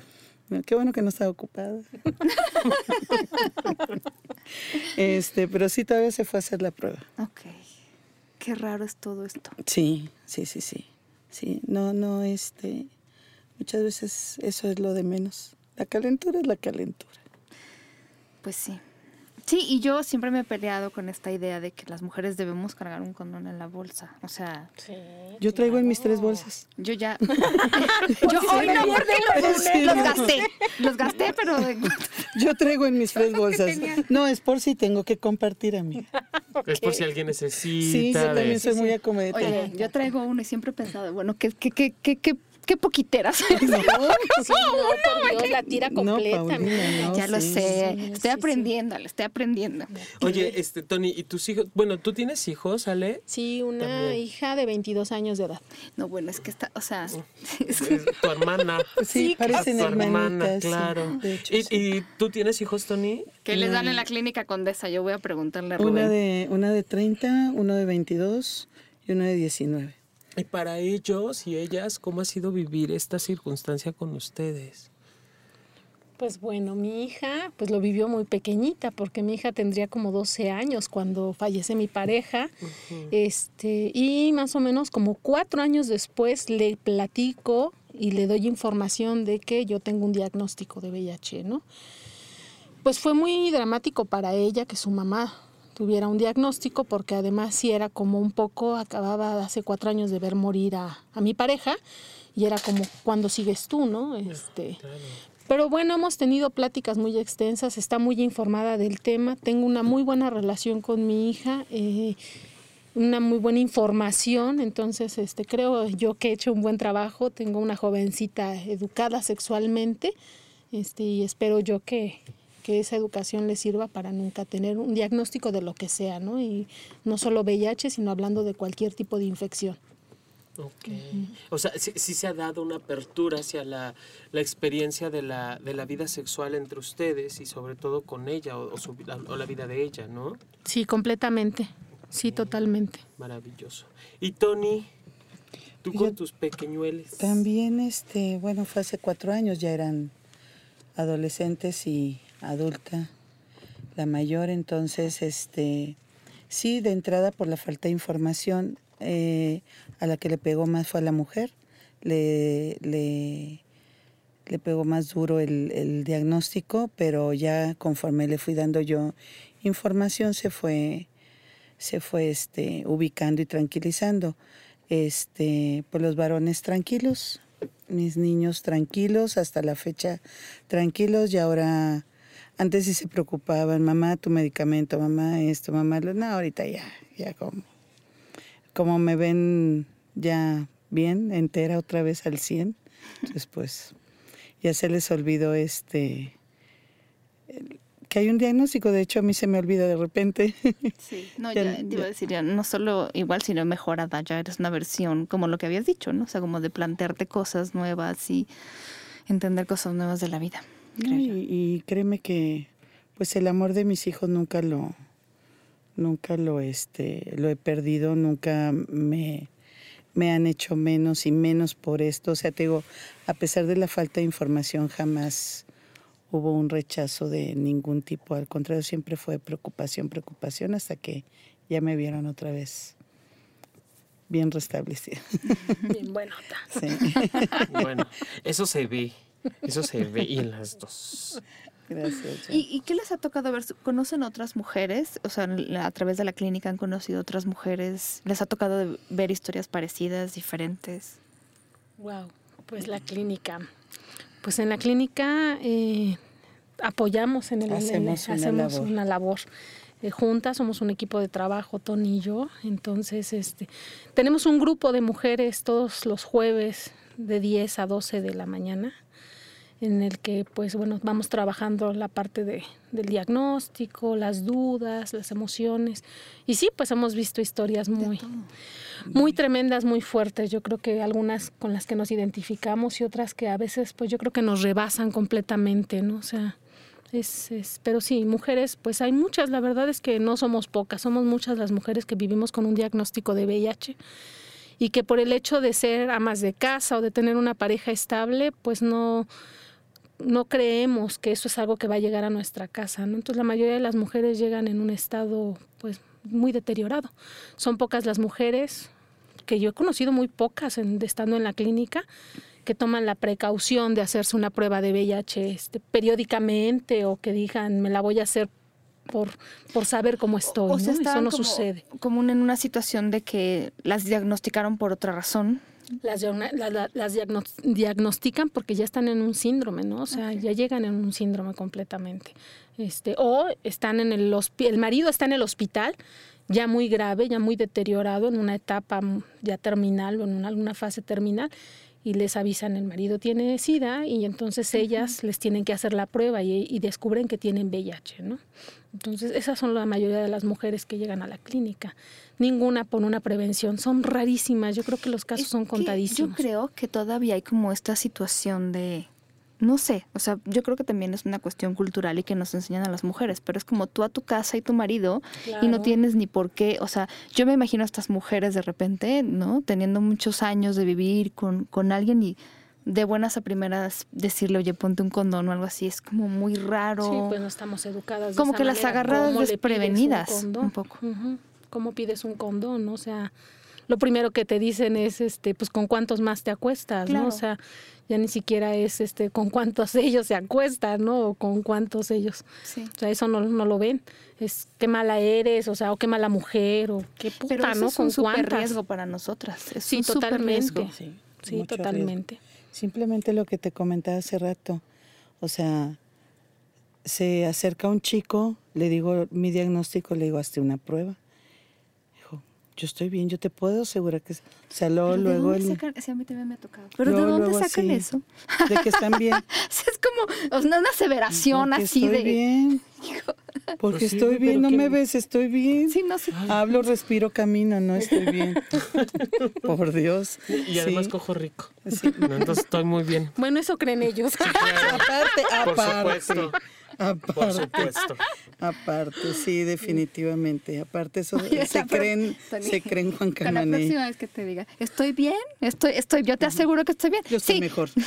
No, Qué bueno que no estaba ocupada. este, pero sí, todavía se fue a hacer la prueba. Ok. Qué raro es todo esto. Sí, sí, sí, sí. Sí, no, no, este, muchas veces eso es lo de menos. La calentura es la calentura. Pues sí. Sí, y yo siempre me he peleado con esta idea de que las mujeres debemos cargar un condón en la bolsa. O sea, Yo traigo en mis tres bolsas. yo ya. yo hoy no guardé los, Sí, los gasté. Los gasté, pero. Yo traigo en mis tres bolsas. No, es por si tengo que compartir, amiga. Es por si alguien necesita. Sí, yo de- también soy muy acomodada. Oye, yo traigo uno y siempre he pensado, bueno, qué, qué, qué, qué, qué, poquiteras. Sí, no, por Dios, la tira No, completa. Paulina, no. ya lo sí, sé. sí, estoy sí, aprendiendo, le estoy aprendiendo. Oye, este, Tony, ¿y tus hijos? Bueno, ¿tú tienes hijos, Ale? Sí, una También. hija de 22 años de edad. No, bueno, es que está, o sea, Es tu hermana. Sí, Sí, parecen tu hermana, claro. hecho, ¿Y, sí. y tú tienes hijos, Tony? ¿qué les dan en la clínica Condesa? Yo voy a preguntarle a Rubén. Una de, una de 30, uno de 22 y uno de 19. Y para ellos y ellas, ¿cómo ha sido vivir esta circunstancia con ustedes? Pues bueno, mi hija pues lo vivió muy pequeñita porque mi hija tendría como 12 años cuando fallece mi pareja. Este, y más o menos como cuatro años después le platico y le doy información de que yo tengo un diagnóstico de VIH, ¿no? Pues fue muy dramático para ella que su mamá tuviera un diagnóstico porque además sí era como un poco, acababa hace cuatro años de ver morir a, a mi pareja y era como, ¿cuándo sigues tú, no? Este, Claro. pero bueno, hemos tenido pláticas muy extensas, está muy informada del tema, tengo una muy buena relación con mi hija, eh, una muy buena información, entonces este, creo yo que he hecho un buen trabajo, tengo una jovencita educada sexualmente este, y espero yo que, que esa educación le sirva para nunca tener un diagnóstico de lo que sea, ¿no? Y no solo VIH, sino hablando de cualquier tipo de infección. Ok. O sea, sí, sí se ha dado una apertura hacia la, la experiencia de la, de la vida sexual entre ustedes y sobre todo con ella o, o su vida- o la vida de ella, ¿no? Sí, completamente, sí, totalmente. Maravilloso. Y Tony, tú Yo- con tus pequeñueles. También, este, bueno, fue hace cuatro años, ya eran adolescentes y adulta. la mayor. Entonces, este, sí, de entrada por la falta de información, eh, a la que le pegó más fue a la mujer. Le, le, pegó más duro el, el diagnóstico, pero ya conforme le fui dando yo información se fue, se fue este, ubicando y tranquilizando. Este, pues los varones tranquilos, mis niños tranquilos, hasta la fecha tranquilos y ahora antes sí se preocupaban, mamá, tu medicamento, mamá, esto, mamá, lo, no, ahorita ya, ya como, como me ven ya bien, entera otra vez al 100, entonces pues ya se les olvidó este, el- que hay un diagnóstico, de hecho a mí se me olvida de repente. Sí, no, Ya- ya, te iba ya- a decir, ya no solo igual, sino mejorada, ya eres una versión, como lo que habías dicho, ¿no? O sea, como de plantearte cosas nuevas y entender cosas nuevas de la vida. Creo y créeme que pues el amor de mis hijos nunca lo nunca lo este lo he perdido nunca me me han hecho menos y menos por esto o sea te digo a pesar de la falta de información jamás hubo un rechazo de ningún tipo al contrario siempre fue preocupación preocupación hasta que ya me vieron otra vez bien restablecida Bien buenota. sí. Bueno, eso se ve. Eso se ve y en las dos. gracias ¿Y, y qué les ha tocado ver? ¿Conocen otras mujeres? O sea, la- a través de la clínica han conocido otras mujeres. ¿Les ha tocado ver historias parecidas, diferentes? Wow, pues la clínica. Pues en la clínica eh, apoyamos en el en el- Hacemos una hacemos labor. una labor. Eh, juntas somos un equipo de trabajo, Tony y yo. Entonces, este, tenemos un grupo de mujeres todos los jueves de 10 a 12 de la mañana en el que pues bueno vamos trabajando la parte de, del diagnóstico, las dudas, las emociones y sí pues hemos visto historias muy muy tremendas, muy fuertes. Yo creo que algunas con las que nos identificamos y otras que a veces, pues yo creo que nos rebasan completamente, ¿no? O sea, es, es, pero sí, mujeres, pues hay muchas. La verdad es que no somos pocas, somos muchas las mujeres que vivimos con un diagnóstico de VIH y que por el hecho de ser amas de casa o de tener una pareja estable, pues no no creemos que eso es algo que va a llegar a nuestra casa, ¿no? Entonces la mayoría de las mujeres llegan en un estado pues muy deteriorado. Son pocas las mujeres que yo he conocido muy pocas en- estando en la clínica que toman la precaución de hacerse una prueba de VIH este, periódicamente o que digan me la voy a hacer por, por saber cómo estoy. O ¿no? Eso no como, sucede. como en una situación de que las diagnosticaron por otra razón. Las, las diagnos- diagnostican porque ya están en un síndrome, ¿no? O sea, ya llegan en un síndrome completamente. Este, o están en el el marido está en el hospital ya muy grave, ya muy deteriorado, en una etapa mm, ya terminal o en una, alguna fase terminal, y les avisan el marido tiene SIDA y entonces ellas les tienen que hacer la prueba y, y descubren que tienen VIH, ¿no? Entonces esas son la mayoría de las mujeres que llegan a la clínica. Ninguna por una prevención, son rarísimas. Yo creo que los casos Es son contadísimos. Yo creo que todavía hay como esta situación de, no sé, o sea, yo creo que también es una cuestión cultural y que nos enseñan a las mujeres, pero es como tú a tu casa y tu marido y no tienes ni por qué, o sea, yo me imagino a estas mujeres de repente, ¿no? Teniendo muchos años de vivir con, con alguien y de buenas a primeras decirle, oye, ponte un condón o algo así, es como muy raro. Sí, pues no estamos educadas. de Como esa que las agarradas ¿Cómo le pides desprevenidas, condón? un poco. ¿Cómo pides un condón? O sea, lo primero que te dicen es, este, pues, ¿con cuántos más te acuestas? ¿no? O sea, ya ni siquiera es, este, ¿con cuántos ellos se acuestan? ¿no? O con cuántos ellos. Sí. O sea, eso no, no lo ven. Es qué mala eres, o sea, o qué mala mujer, o qué puta, Pero eso ¿no? es ¿Con un súper riesgo para nosotras. Es Sí, un totalmente. riesgo. Sí, Sí, mucho riesgo. totalmente. Simplemente lo que te comentaba hace rato. O sea, se acerca un chico, le digo mi diagnóstico, le digo, hazte una prueba. Yo estoy bien, yo te puedo asegurar que... O sea, luego, ¿Pero de luego dónde el- sacan? Sí, a mí también me ha tocado. ¿Pero luego, de dónde luego sacan así, eso? De que están bien. es como o sea, una aseveración Porque así estoy de... bien. Porque Pues sí, estoy bien, no me ves, estoy bien. Sí, no sé. Hablo, respiro, camino, no estoy bien. Por Dios. Y además Sí. cojo rico. No, entonces estoy muy bien. Bueno, eso creen ellos. Aparte, Por aparte. Por Aparte. supuesto. Aparte, sí, definitivamente. Aparte, eso Oye, se creen, Tony, se creen Juan Para la Camané. próxima vez que te diga, estoy bien, estoy, estoy, yo te aseguro que estoy bien. Yo estoy sí, mejor.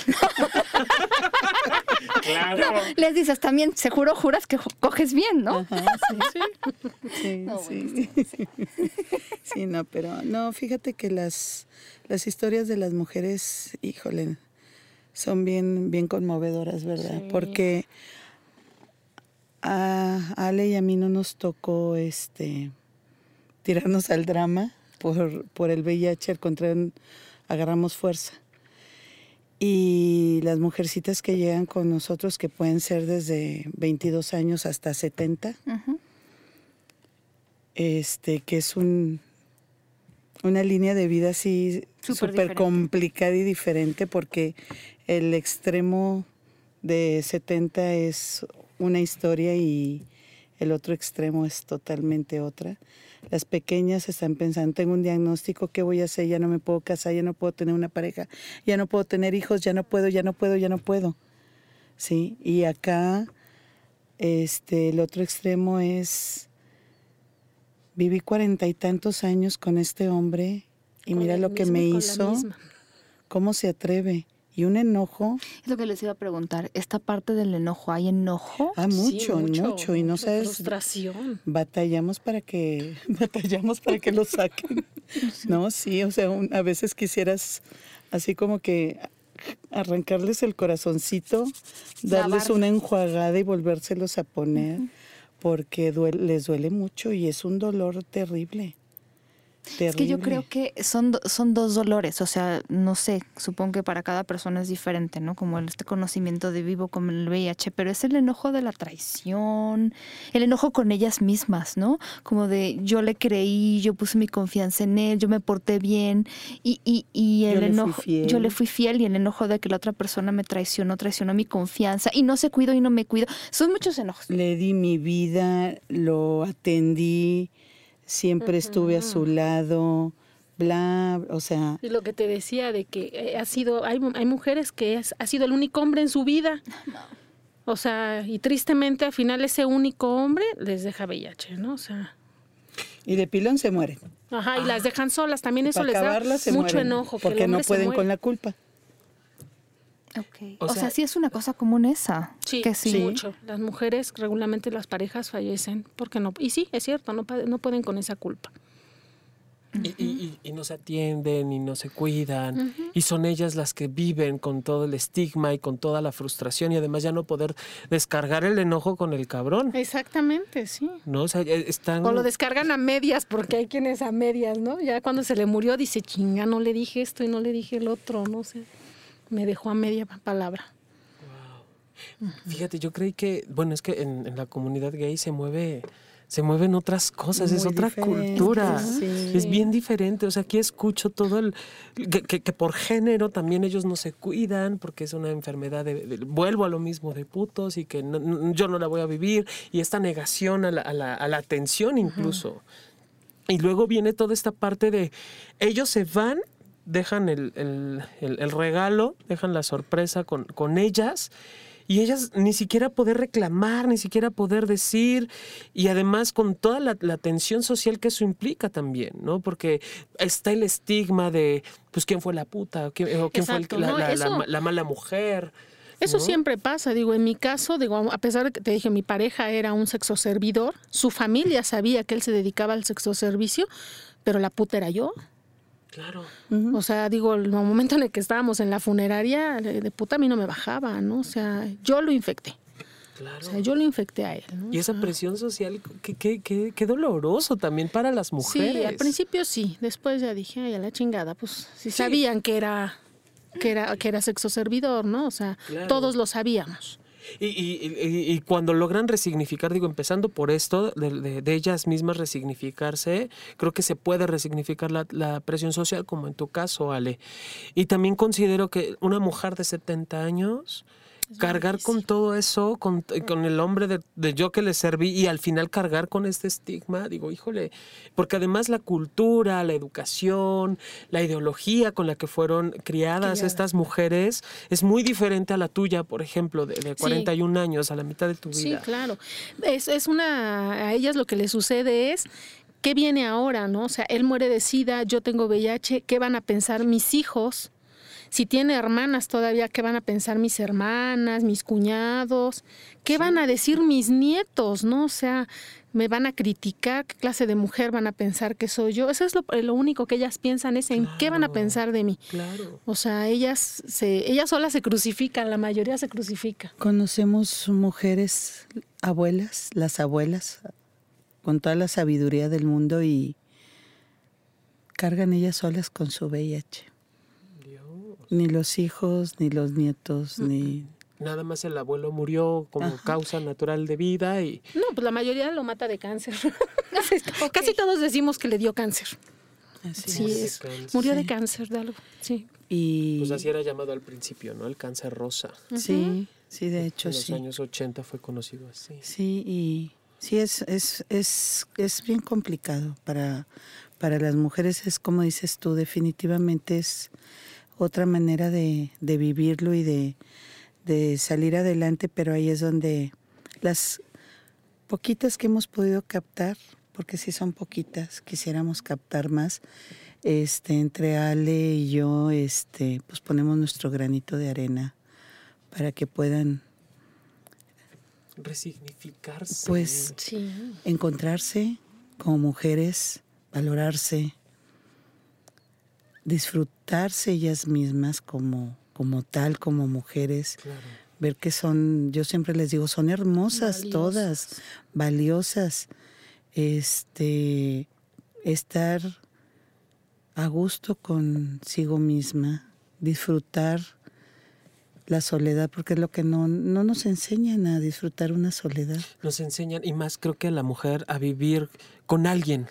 Claro. Les dices también, seguro juras que coges bien, ¿no? Ajá, sí, sí, No, sí. Sí, no, pero no, fíjate que las, las historias de las mujeres, híjole, son bien, bien conmovedoras, ¿verdad? Sí. Porque a Ale y a mí no nos tocó este tirarnos al drama por, por el VIH, al contrario, agarramos fuerza. Y las mujercitas que llegan con nosotros, que pueden ser desde 22 años hasta 70, Ujú. este, que es un, una línea de vida así Súper complicada y diferente porque el extremo de 70 es una historia y el otro extremo es totalmente otra. Las pequeñas están pensando, tengo un diagnóstico, ¿qué voy a hacer? Ya no me puedo casar, ya no puedo tener una pareja, ya no puedo tener hijos, ya no puedo, ya no puedo, ya no puedo. ¿Sí? Y acá, este, el otro extremo es, viví cuarenta y tantos años con este hombre y Con mira lo que me hizo, cómo se atreve. Y un enojo, Es lo que les iba a preguntar. ¿Esta parte del enojo, hay enojo? ah, Sí, mucho, mucho, y no mucho, sabes, Frustración. batallamos para que, batallamos para que lo saquen. No, sí, o sea, un- a veces quisieras así como que arrancarles el corazoncito, darles Lavar. una enjuagada y volvérselos a poner, porque duele- les duele mucho y es un dolor terrible. Es que yo creo que son, son dos dolores, o sea, no sé, supongo que para cada persona es diferente, ¿no? Como este conocimiento de vivo con el VIH, pero es el enojo de la traición, el enojo con ellas mismas, ¿no? Como de yo le creí, yo puse mi confianza en él, yo me porté bien y, y, y el enojo, yo le fui fiel y el enojo de que la otra persona me traicionó, traicionó mi confianza y no se cuido y no me cuido. Son muchos enojos. Le di mi vida, lo atendí, siempre estuve a su lado, bla, o sea, Y lo que te decía de que eh, ha sido, hay, hay mujeres que es, ha sido el único hombre en su vida. O sea, y tristemente al final ese único hombre les deja VIH, ¿no? O sea, y de pilón se mueren. ajá, y las dejan solas. También eso les da mucho mueren, enojo. que porque no pueden con la culpa. O, O sea, sea- sí es una cosa común esa. Sí, que sí. mucho. Las mujeres, regularmente las parejas fallecen porque no. Y sí, es cierto, no, no pueden con esa culpa. Y, y- y- y no se atienden y no se cuidan. Y son ellas las que viven con todo el estigma y con toda la frustración y además ya no poder descargar el enojo con el cabrón. Exactamente, sí. ¿No? O sea, están... O lo descargan a medias, porque hay quienes a medias, ¿no? Ya cuando se le murió dice, chinga, no le dije esto y no le dije el otro, no sé. Me dejó a media pa- palabra. Fíjate, yo creí que, bueno, es que en, en la comunidad gay se mueve, se mueven otras cosas, es otra cultura, sí. es bien diferente. O sea, aquí escucho todo el que, que- que por género también ellos no se cuidan porque es una enfermedad de, de- vuelvo a lo mismo de putos y que no- no- yo no la voy a vivir y esta negación a la, a la- a la atención incluso. Y luego viene toda esta parte de ellos se van, dejan el, el- el- el regalo, dejan la sorpresa con, con ellas. Y ellas ni siquiera poder reclamar, ni siquiera poder decir, y además con toda la, la tensión social que eso implica también, ¿no? Porque está el estigma de, pues, ¿quién fue la puta? ¿O quién, o quién fue el- la, ¿no? la- Eso- mala mujer? Eso ¿no? siempre pasa, digo, en mi caso, digo, a pesar de que te dije, mi pareja era un sexo servidor, su familia sabía que él se dedicaba al sexo servicio, pero la puta era yo. Claro. O sea, digo, el momento en el que estábamos en la funeraria, de puta a mí no me bajaba, ¿no? O sea, yo lo infecté. Claro. O sea, yo lo infecté a él, ¿no? Y esa presión social, qué, qué, qué, qué doloroso también para las mujeres. Sí, al principio sí, después ya dije, ay, a la chingada, pues si sabían que era que era que era sexo servidor, ¿no? O sea, Claro. todos lo sabíamos. Y, y- y- y cuando logran resignificar, digo, empezando por esto, de, de- de ellas mismas resignificarse, creo que se puede resignificar la, la presión social, como en tu caso, Ale. Y también considero que una mujer de 70 años, cargar con todo eso, con, con el hombre de, de yo que le serví y al final cargar con este estigma, digo, híjole, porque además la cultura, la educación, la ideología con la que fueron criadas estas mujeres es muy diferente a la tuya, por ejemplo, de, de Sí. 41 años, a la mitad de tu Sí, vida. claro. Es, es una a ellas lo que les sucede es ¿qué viene ahora, no? O sea, él muere de SIDA, yo tengo VIH, ¿qué van a pensar mis hijos? Si tiene hermanas todavía, ¿qué van a pensar mis hermanas, mis cuñados? ¿Qué van a decir mis nietos? ¿No? O sea, me van a criticar, qué clase de mujer van a pensar que soy yo. Eso es lo, lo único que ellas piensan, es en qué van a pensar de mí. Claro. O sea, ellas se, ellas solas se crucifican, la mayoría se crucifica. Conocemos mujeres, abuelas, las abuelas, con toda la sabiduría del mundo y cargan ellas solas con su VIH. Ni los hijos, ni los nietos, ni... Nada más el abuelo murió como causa natural de vida y No, pues la mayoría lo mata de cáncer. Casi todos decimos que le dio cáncer. Así Sí, Murió de es. cáncer. Murió de Sí. cáncer de algo. Sí. Y pues así era llamado al principio, ¿no? El cáncer rosa. sí, sí, de hecho en los sí. años 80 fue conocido así. Sí, y sí es, es, es, es bien complicado para, para las mujeres, es como dices tú, definitivamente es otra manera de, de vivirlo y de, de salir adelante, pero ahí es donde las poquitas que hemos podido captar, porque sí son poquitas, quisiéramos captar más, este, entre Ale y yo, este, pues ponemos nuestro granito de arena para que puedan Resignificarse. Pues Sí. encontrarse como mujeres, valorarse, disfrutarse ellas mismas como, como tal, como mujeres, Claro. ver que son, yo siempre les digo, son hermosas Valiosas. todas, valiosas, este, estar a gusto consigo misma, disfrutar la soledad, porque es lo que no, no nos enseñan a disfrutar una soledad. Nos enseñan, y más creo que a la mujer, a vivir con alguien.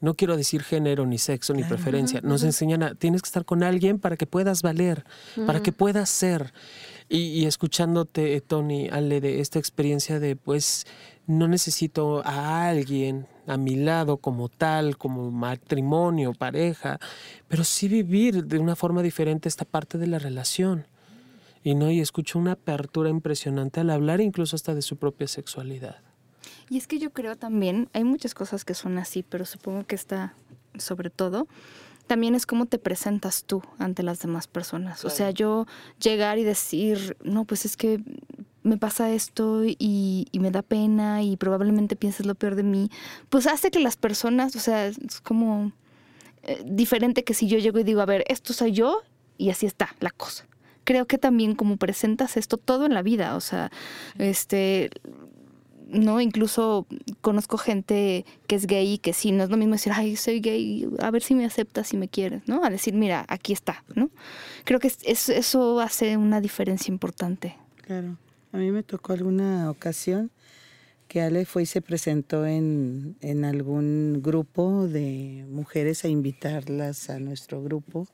No quiero decir género, ni sexo, ni preferencia. Nos enseñan a, tienes que estar con alguien para que puedas valer, para que puedas ser. Y, y escuchándote, Tony, Ale, de esta experiencia de, pues, no necesito a alguien a mi lado como tal, como matrimonio, pareja, pero sí vivir de una forma diferente esta parte de la relación. Y no, y escucho una apertura impresionante al hablar incluso hasta de su propia sexualidad. Y es que yo creo también, hay muchas cosas que son así, pero supongo que está sobre todo, también es cómo te presentas tú ante las demás personas. O sea, yo llegar y decir, no, pues es que me pasa esto y, y me da pena y probablemente pienses lo peor de mí, pues hace que las personas, o sea, es como eh, diferente que si yo llego y digo, a ver, esto soy yo y así está la cosa. Creo que también como presentas esto todo en la vida, o sea, este, no, incluso conozco gente que es gay y que sí, no es lo mismo decir, ay, soy gay, a ver si me aceptas, si me quieres, ¿no? A decir, mira, aquí está, ¿no? Creo que es- es- eso hace una diferencia importante. Claro. A mí me tocó alguna ocasión que Ale fue y se presentó en, en algún grupo de mujeres a invitarlas a nuestro grupo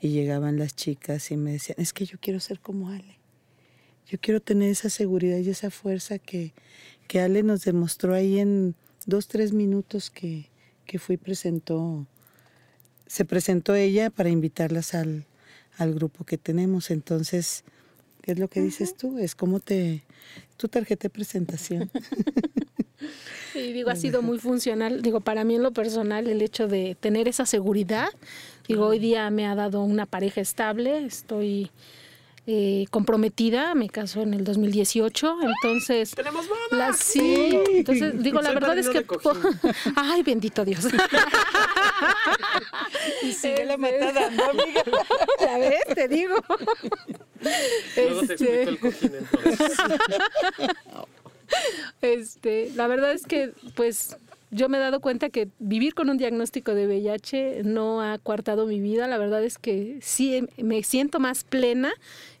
y llegaban las chicas y me decían, es que yo quiero ser como Ale. Yo quiero tener esa seguridad y esa fuerza que, que Ale nos demostró ahí en dos, tres minutos que, que fue y presentó, se presentó ella para invitarlas al, al grupo que tenemos. Entonces, ¿qué es lo que dices tú? Es como te, tu tarjeta de presentación. Y digo, ha sido muy funcional. Digo, para mí en lo personal, el hecho de tener esa seguridad. Digo, hoy día me ha dado una pareja estable. Estoy eh, comprometida. Me casó en el 2018. Entonces. ¡Tenemos La, sí, entonces digo, la verdad es que... Ay, bendito Dios. y sigue la matada, ¿no, amiga? Ya ves, te digo. Luego te Este- explico el cojín entonces. Este, la verdad es que, pues, yo me he dado cuenta que vivir con un diagnóstico de VIH no ha coartado mi vida. La verdad es que sí em- me siento más plena.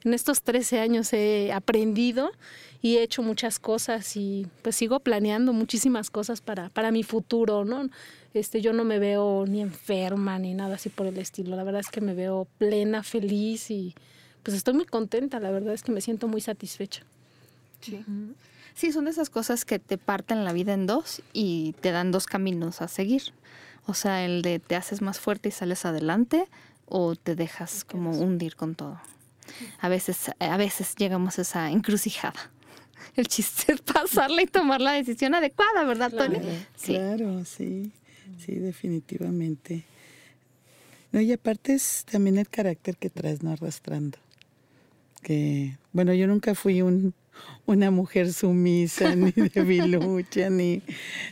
En estos 13 años he aprendido y he hecho muchas cosas y pues sigo planeando muchísimas cosas para, para mi futuro, ¿no? Este, yo no me veo ni enferma ni nada así por el estilo. La verdad es que me veo plena, feliz y pues estoy muy contenta. La verdad es que me siento muy satisfecha. Sí. Sí, son de esas cosas que te parten la vida en dos y te dan dos caminos a seguir. O sea, el de te haces más fuerte y sales adelante o te dejas como hundir con todo. A veces, a veces llegamos a esa encrucijada. El chiste es pasarla y tomar la decisión adecuada, ¿verdad, Tony? Sí. Claro, sí, sí, definitivamente. No, y aparte es también el carácter que traes, ¿no? Arrastrando. Que, bueno, yo nunca fui un, una mujer sumisa, ni debilucha, ni,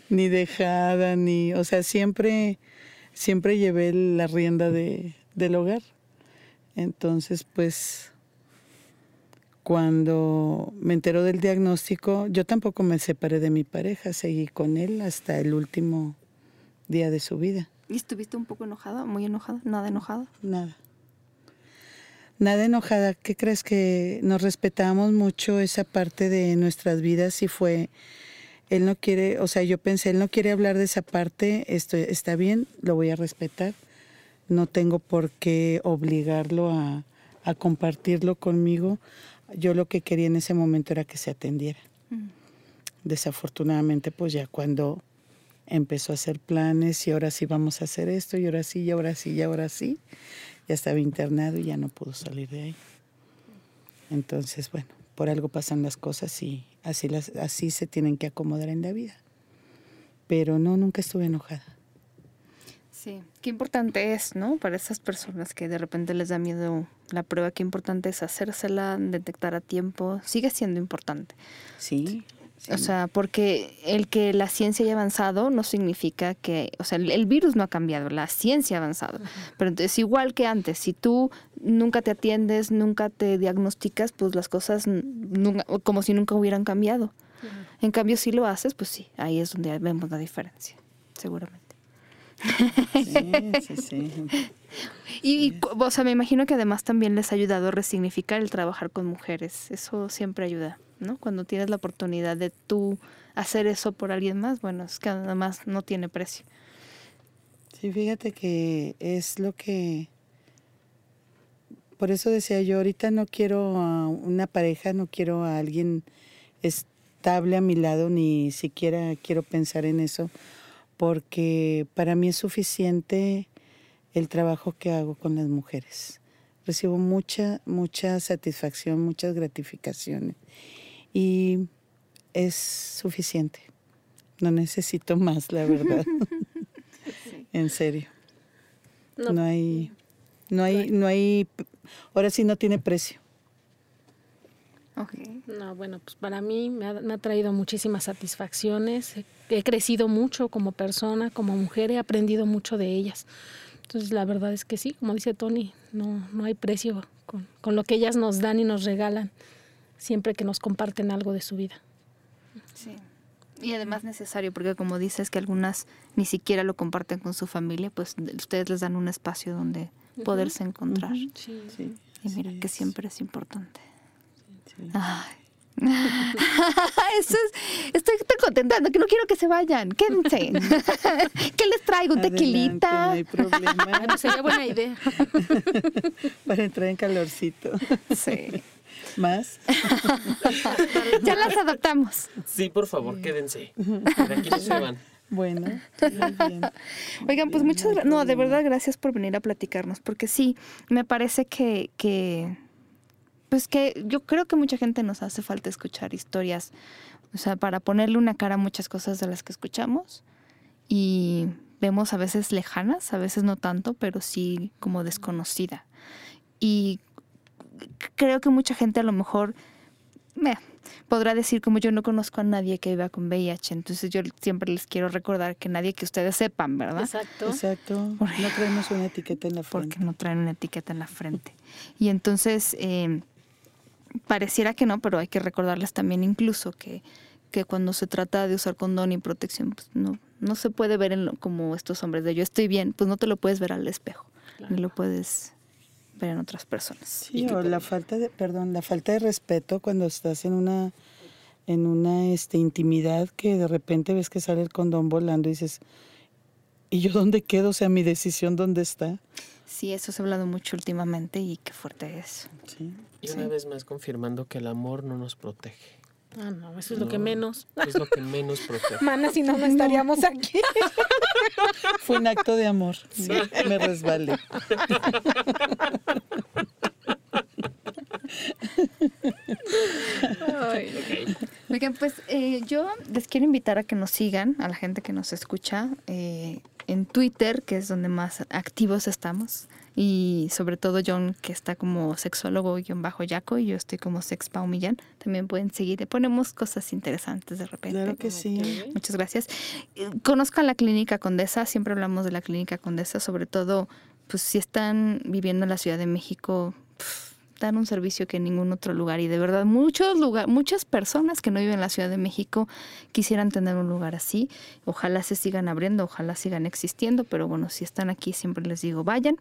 ni dejada, ni, o sea, siempre, siempre llevé la rienda de, del hogar. Entonces, pues, cuando me enteró del diagnóstico, yo tampoco me separé de mi pareja, seguí con él hasta el último día de su vida. ¿Y estuviste un poco enojada? ¿Muy enojada? ¿Nada enojada? Nada. Nada enojada. ¿Qué crees que nos respetamos mucho esa parte de nuestras vidas y fue, él no quiere, o sea, yo pensé, él no quiere hablar de esa parte, esto está bien, lo voy a respetar. No tengo por qué obligarlo a, a compartirlo conmigo. Yo lo que quería en ese momento era que se atendiera. Desafortunadamente, pues ya cuando empezó a hacer planes y ahora sí vamos a hacer esto y ahora sí y ahora sí y ahora sí, ya estaba internado y ya no pudo salir de ahí. Entonces, bueno, por algo pasan las cosas y así, las, así se tienen que acomodar en la vida. Pero no, nunca estuve enojada. Sí, qué importante es, ¿no? Para esas personas que de repente les da miedo la prueba, qué importante es hacérsela, detectar a tiempo, sigue siendo importante. Sí. O sea, porque el que la ciencia haya avanzado no significa que, o sea, el, el virus no ha cambiado, la ciencia ha avanzado. Pero entonces, igual que antes, si tú nunca te atiendes, nunca te diagnosticas, pues las cosas nunca, como si nunca hubieran cambiado. En cambio, si lo haces, pues sí, ahí es donde vemos la diferencia, seguramente. Sí, sí, sí. Y, o sea, me imagino que además también les ha ayudado a resignificar el trabajar con mujeres. Eso siempre ayuda, ¿no? Cuando tienes la oportunidad de tú hacer eso por alguien más, bueno, es que además no tiene precio. Sí, fíjate que es lo que... Por eso decía yo, ahorita no quiero a una pareja, no quiero a alguien estable a mi lado, ni siquiera quiero pensar en eso, porque para mí es suficiente el trabajo que hago con las mujeres. Recibo mucha, mucha satisfacción, muchas gratificaciones y es suficiente. No necesito más, la verdad. en serio. No, No hay, no hay, no hay, ahora sí no tiene precio. Ok. No, bueno, pues para mí me ha, me ha traído muchísimas satisfacciones. He, crecido mucho como persona, como mujer, he aprendido mucho de ellas. Entonces, la verdad es que sí, como dice Tony, no, no hay precio con, con lo que ellas nos dan y nos regalan siempre que nos comparten algo de su vida. Sí. Y además necesario, porque como dices que algunas ni siquiera lo comparten con su familia, pues de- ustedes les dan un espacio donde poderse encontrar. Sí. Sí, Y mira que siempre es importante. Sí. Ay. Eso es, estoy tan contenta, que no quiero que se vayan. Quédense. ¿Qué les traigo? ¿Un Adelante, tequilita? No hay problema. Bueno, sería buena idea. Para entrar en calorcito. Sí. Más. Ya las adoptamos. Sí, por favor, quédense. De aquí no se van. Bueno, muy bien. Oigan, pues Bien, muchas gracias. No, de verdad, gracias por venir a platicarnos, porque sí, me parece que, que, pues que yo creo que mucha gente nos hace falta escuchar historias, o sea, para ponerle una cara a muchas cosas de las que escuchamos y vemos a veces lejanas, a veces no tanto, pero sí como desconocida. Y creo que mucha gente a lo mejor meh, podrá decir como yo no conozco a nadie que viva con VIH, entonces yo siempre les quiero recordar que nadie que ustedes sepan, ¿verdad? Exacto. Exacto. No traemos una etiqueta en la frente. Porque no traen una etiqueta en la frente. Y entonces, eh, pareciera que no, pero hay que recordarles también incluso que, que cuando se trata de usar condón y protección, pues no, no se puede ver en lo- como estos hombres de yo estoy bien, pues no te lo puedes ver al espejo, ni lo puedes ver en otras personas. Sí, o la falta de, perdón, la falta de respeto cuando estás en una en una este intimidad que de repente ves que sale el condón volando y dices, ¿y yo dónde quedo? O sea, mi decisión dónde está. Sí, eso se ha hablado mucho últimamente y qué fuerte es. Sí. Y una vez más confirmando que el amor no nos protege. Ah, no, eso es lo que menos. Es lo que menos protege. Mana, si no, no estaríamos aquí. Fue un acto de amor. Me resbalé. Oigan, pues eh, yo les quiero invitar a que nos sigan, a la gente que nos escucha, eh, en Twitter, que es donde más activos estamos. Y sobre todo John, que está como sexólogo guion bajo Yaco, y yo estoy como Sexpau Millán. También pueden seguir. Le ponemos cosas interesantes de repente. Claro que sí. Muchas gracias. Eh, Conozcan la Clínica Condesa, siempre hablamos de la Clínica Condesa, sobre todo, pues si están viviendo en la Ciudad de México, pf, dan un servicio que en ningún otro lugar. Y de verdad, muchos lugar, muchas personas que no viven en la Ciudad de México quisieran tener un lugar así. Ojalá se sigan abriendo, ojalá sigan existiendo, pero bueno, si están aquí, siempre les digo, vayan.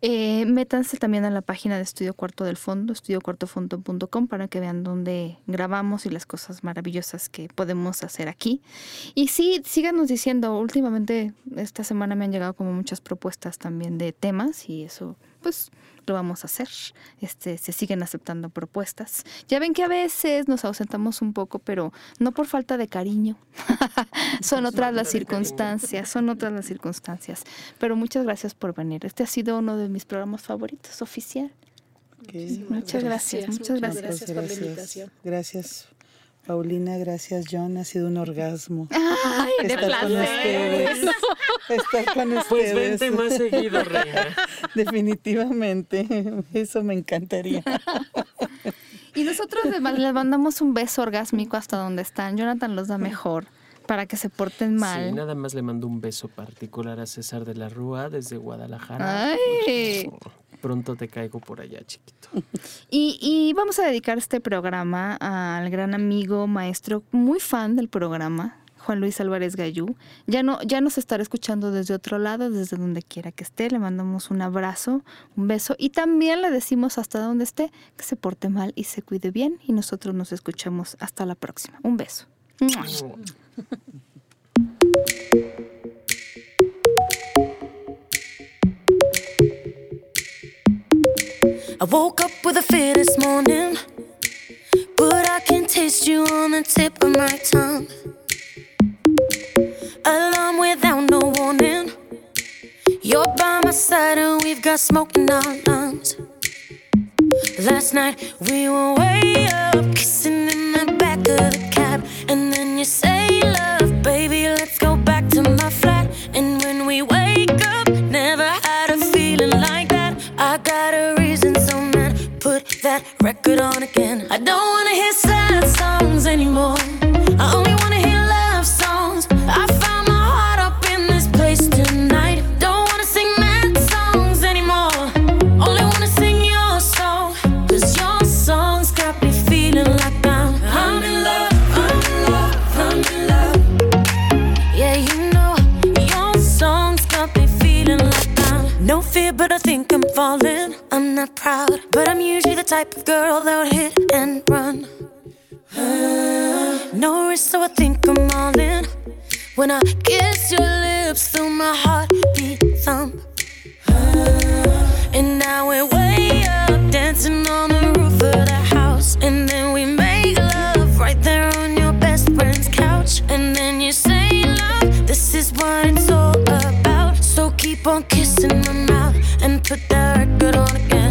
Eh, métanse también a la página de Estudio Cuarto del Fondo, estudiocuartofondo.com, para que vean dónde grabamos y las cosas maravillosas que podemos hacer aquí. Y sí, síganos diciendo, últimamente esta semana me han llegado como muchas propuestas también de temas y eso, pues lo vamos a hacer. Este, se siguen aceptando propuestas. Ya ven que a veces nos ausentamos un poco, pero no por falta de cariño. son otras las circunstancias, son otras las circunstancias. Pero muchas gracias por venir. Este ha sido uno de mis programas favoritos, oficial. Muchas gracias, muchas Muchas gracias. gracias por la invitación. Gracias, Paulina. Gracias, John. Ha sido un orgasmo. Ay, de estar con ustedes. Estar con ustedes. Pues vente más seguido, reina. Definitivamente. Eso me encantaría. Y nosotros les ma- les mandamos un beso orgásmico hasta donde están. Jonathan los da mejor para que se porten mal. Sí, nada más le mando un beso particular a César de la Rúa desde Guadalajara. Ay. Pronto te caigo por allá, chiquito. Y, y vamos a dedicar este programa al gran amigo, maestro, muy fan del programa, Juan Luis Álvarez Gallú. Ya, no, ya nos estará escuchando desde otro lado, desde donde quiera que esté. Le mandamos un abrazo, un beso y también le decimos hasta donde esté que se porte mal y se cuide bien. Y nosotros nos escuchamos hasta la próxima. Un beso. Alarm without no warning. You're by my side and we've got smoke in our lungs. Last night we were way up, kissing in the back of the cab, and then you say, "Love, baby, let's go back to my flat." And when we wake up, never had a feeling like that. I got a reason, so man, put that record on again. Would hit and run. No risk, so I think I'm all in. When I kiss your lips, feel my heartbeat thump. And now we're way up, dancing on the roof of the house. And then we make love right there on your best friend's couch. And then you say, Love, this is what it's all about. So keep on kissing my mouth and put that record on again.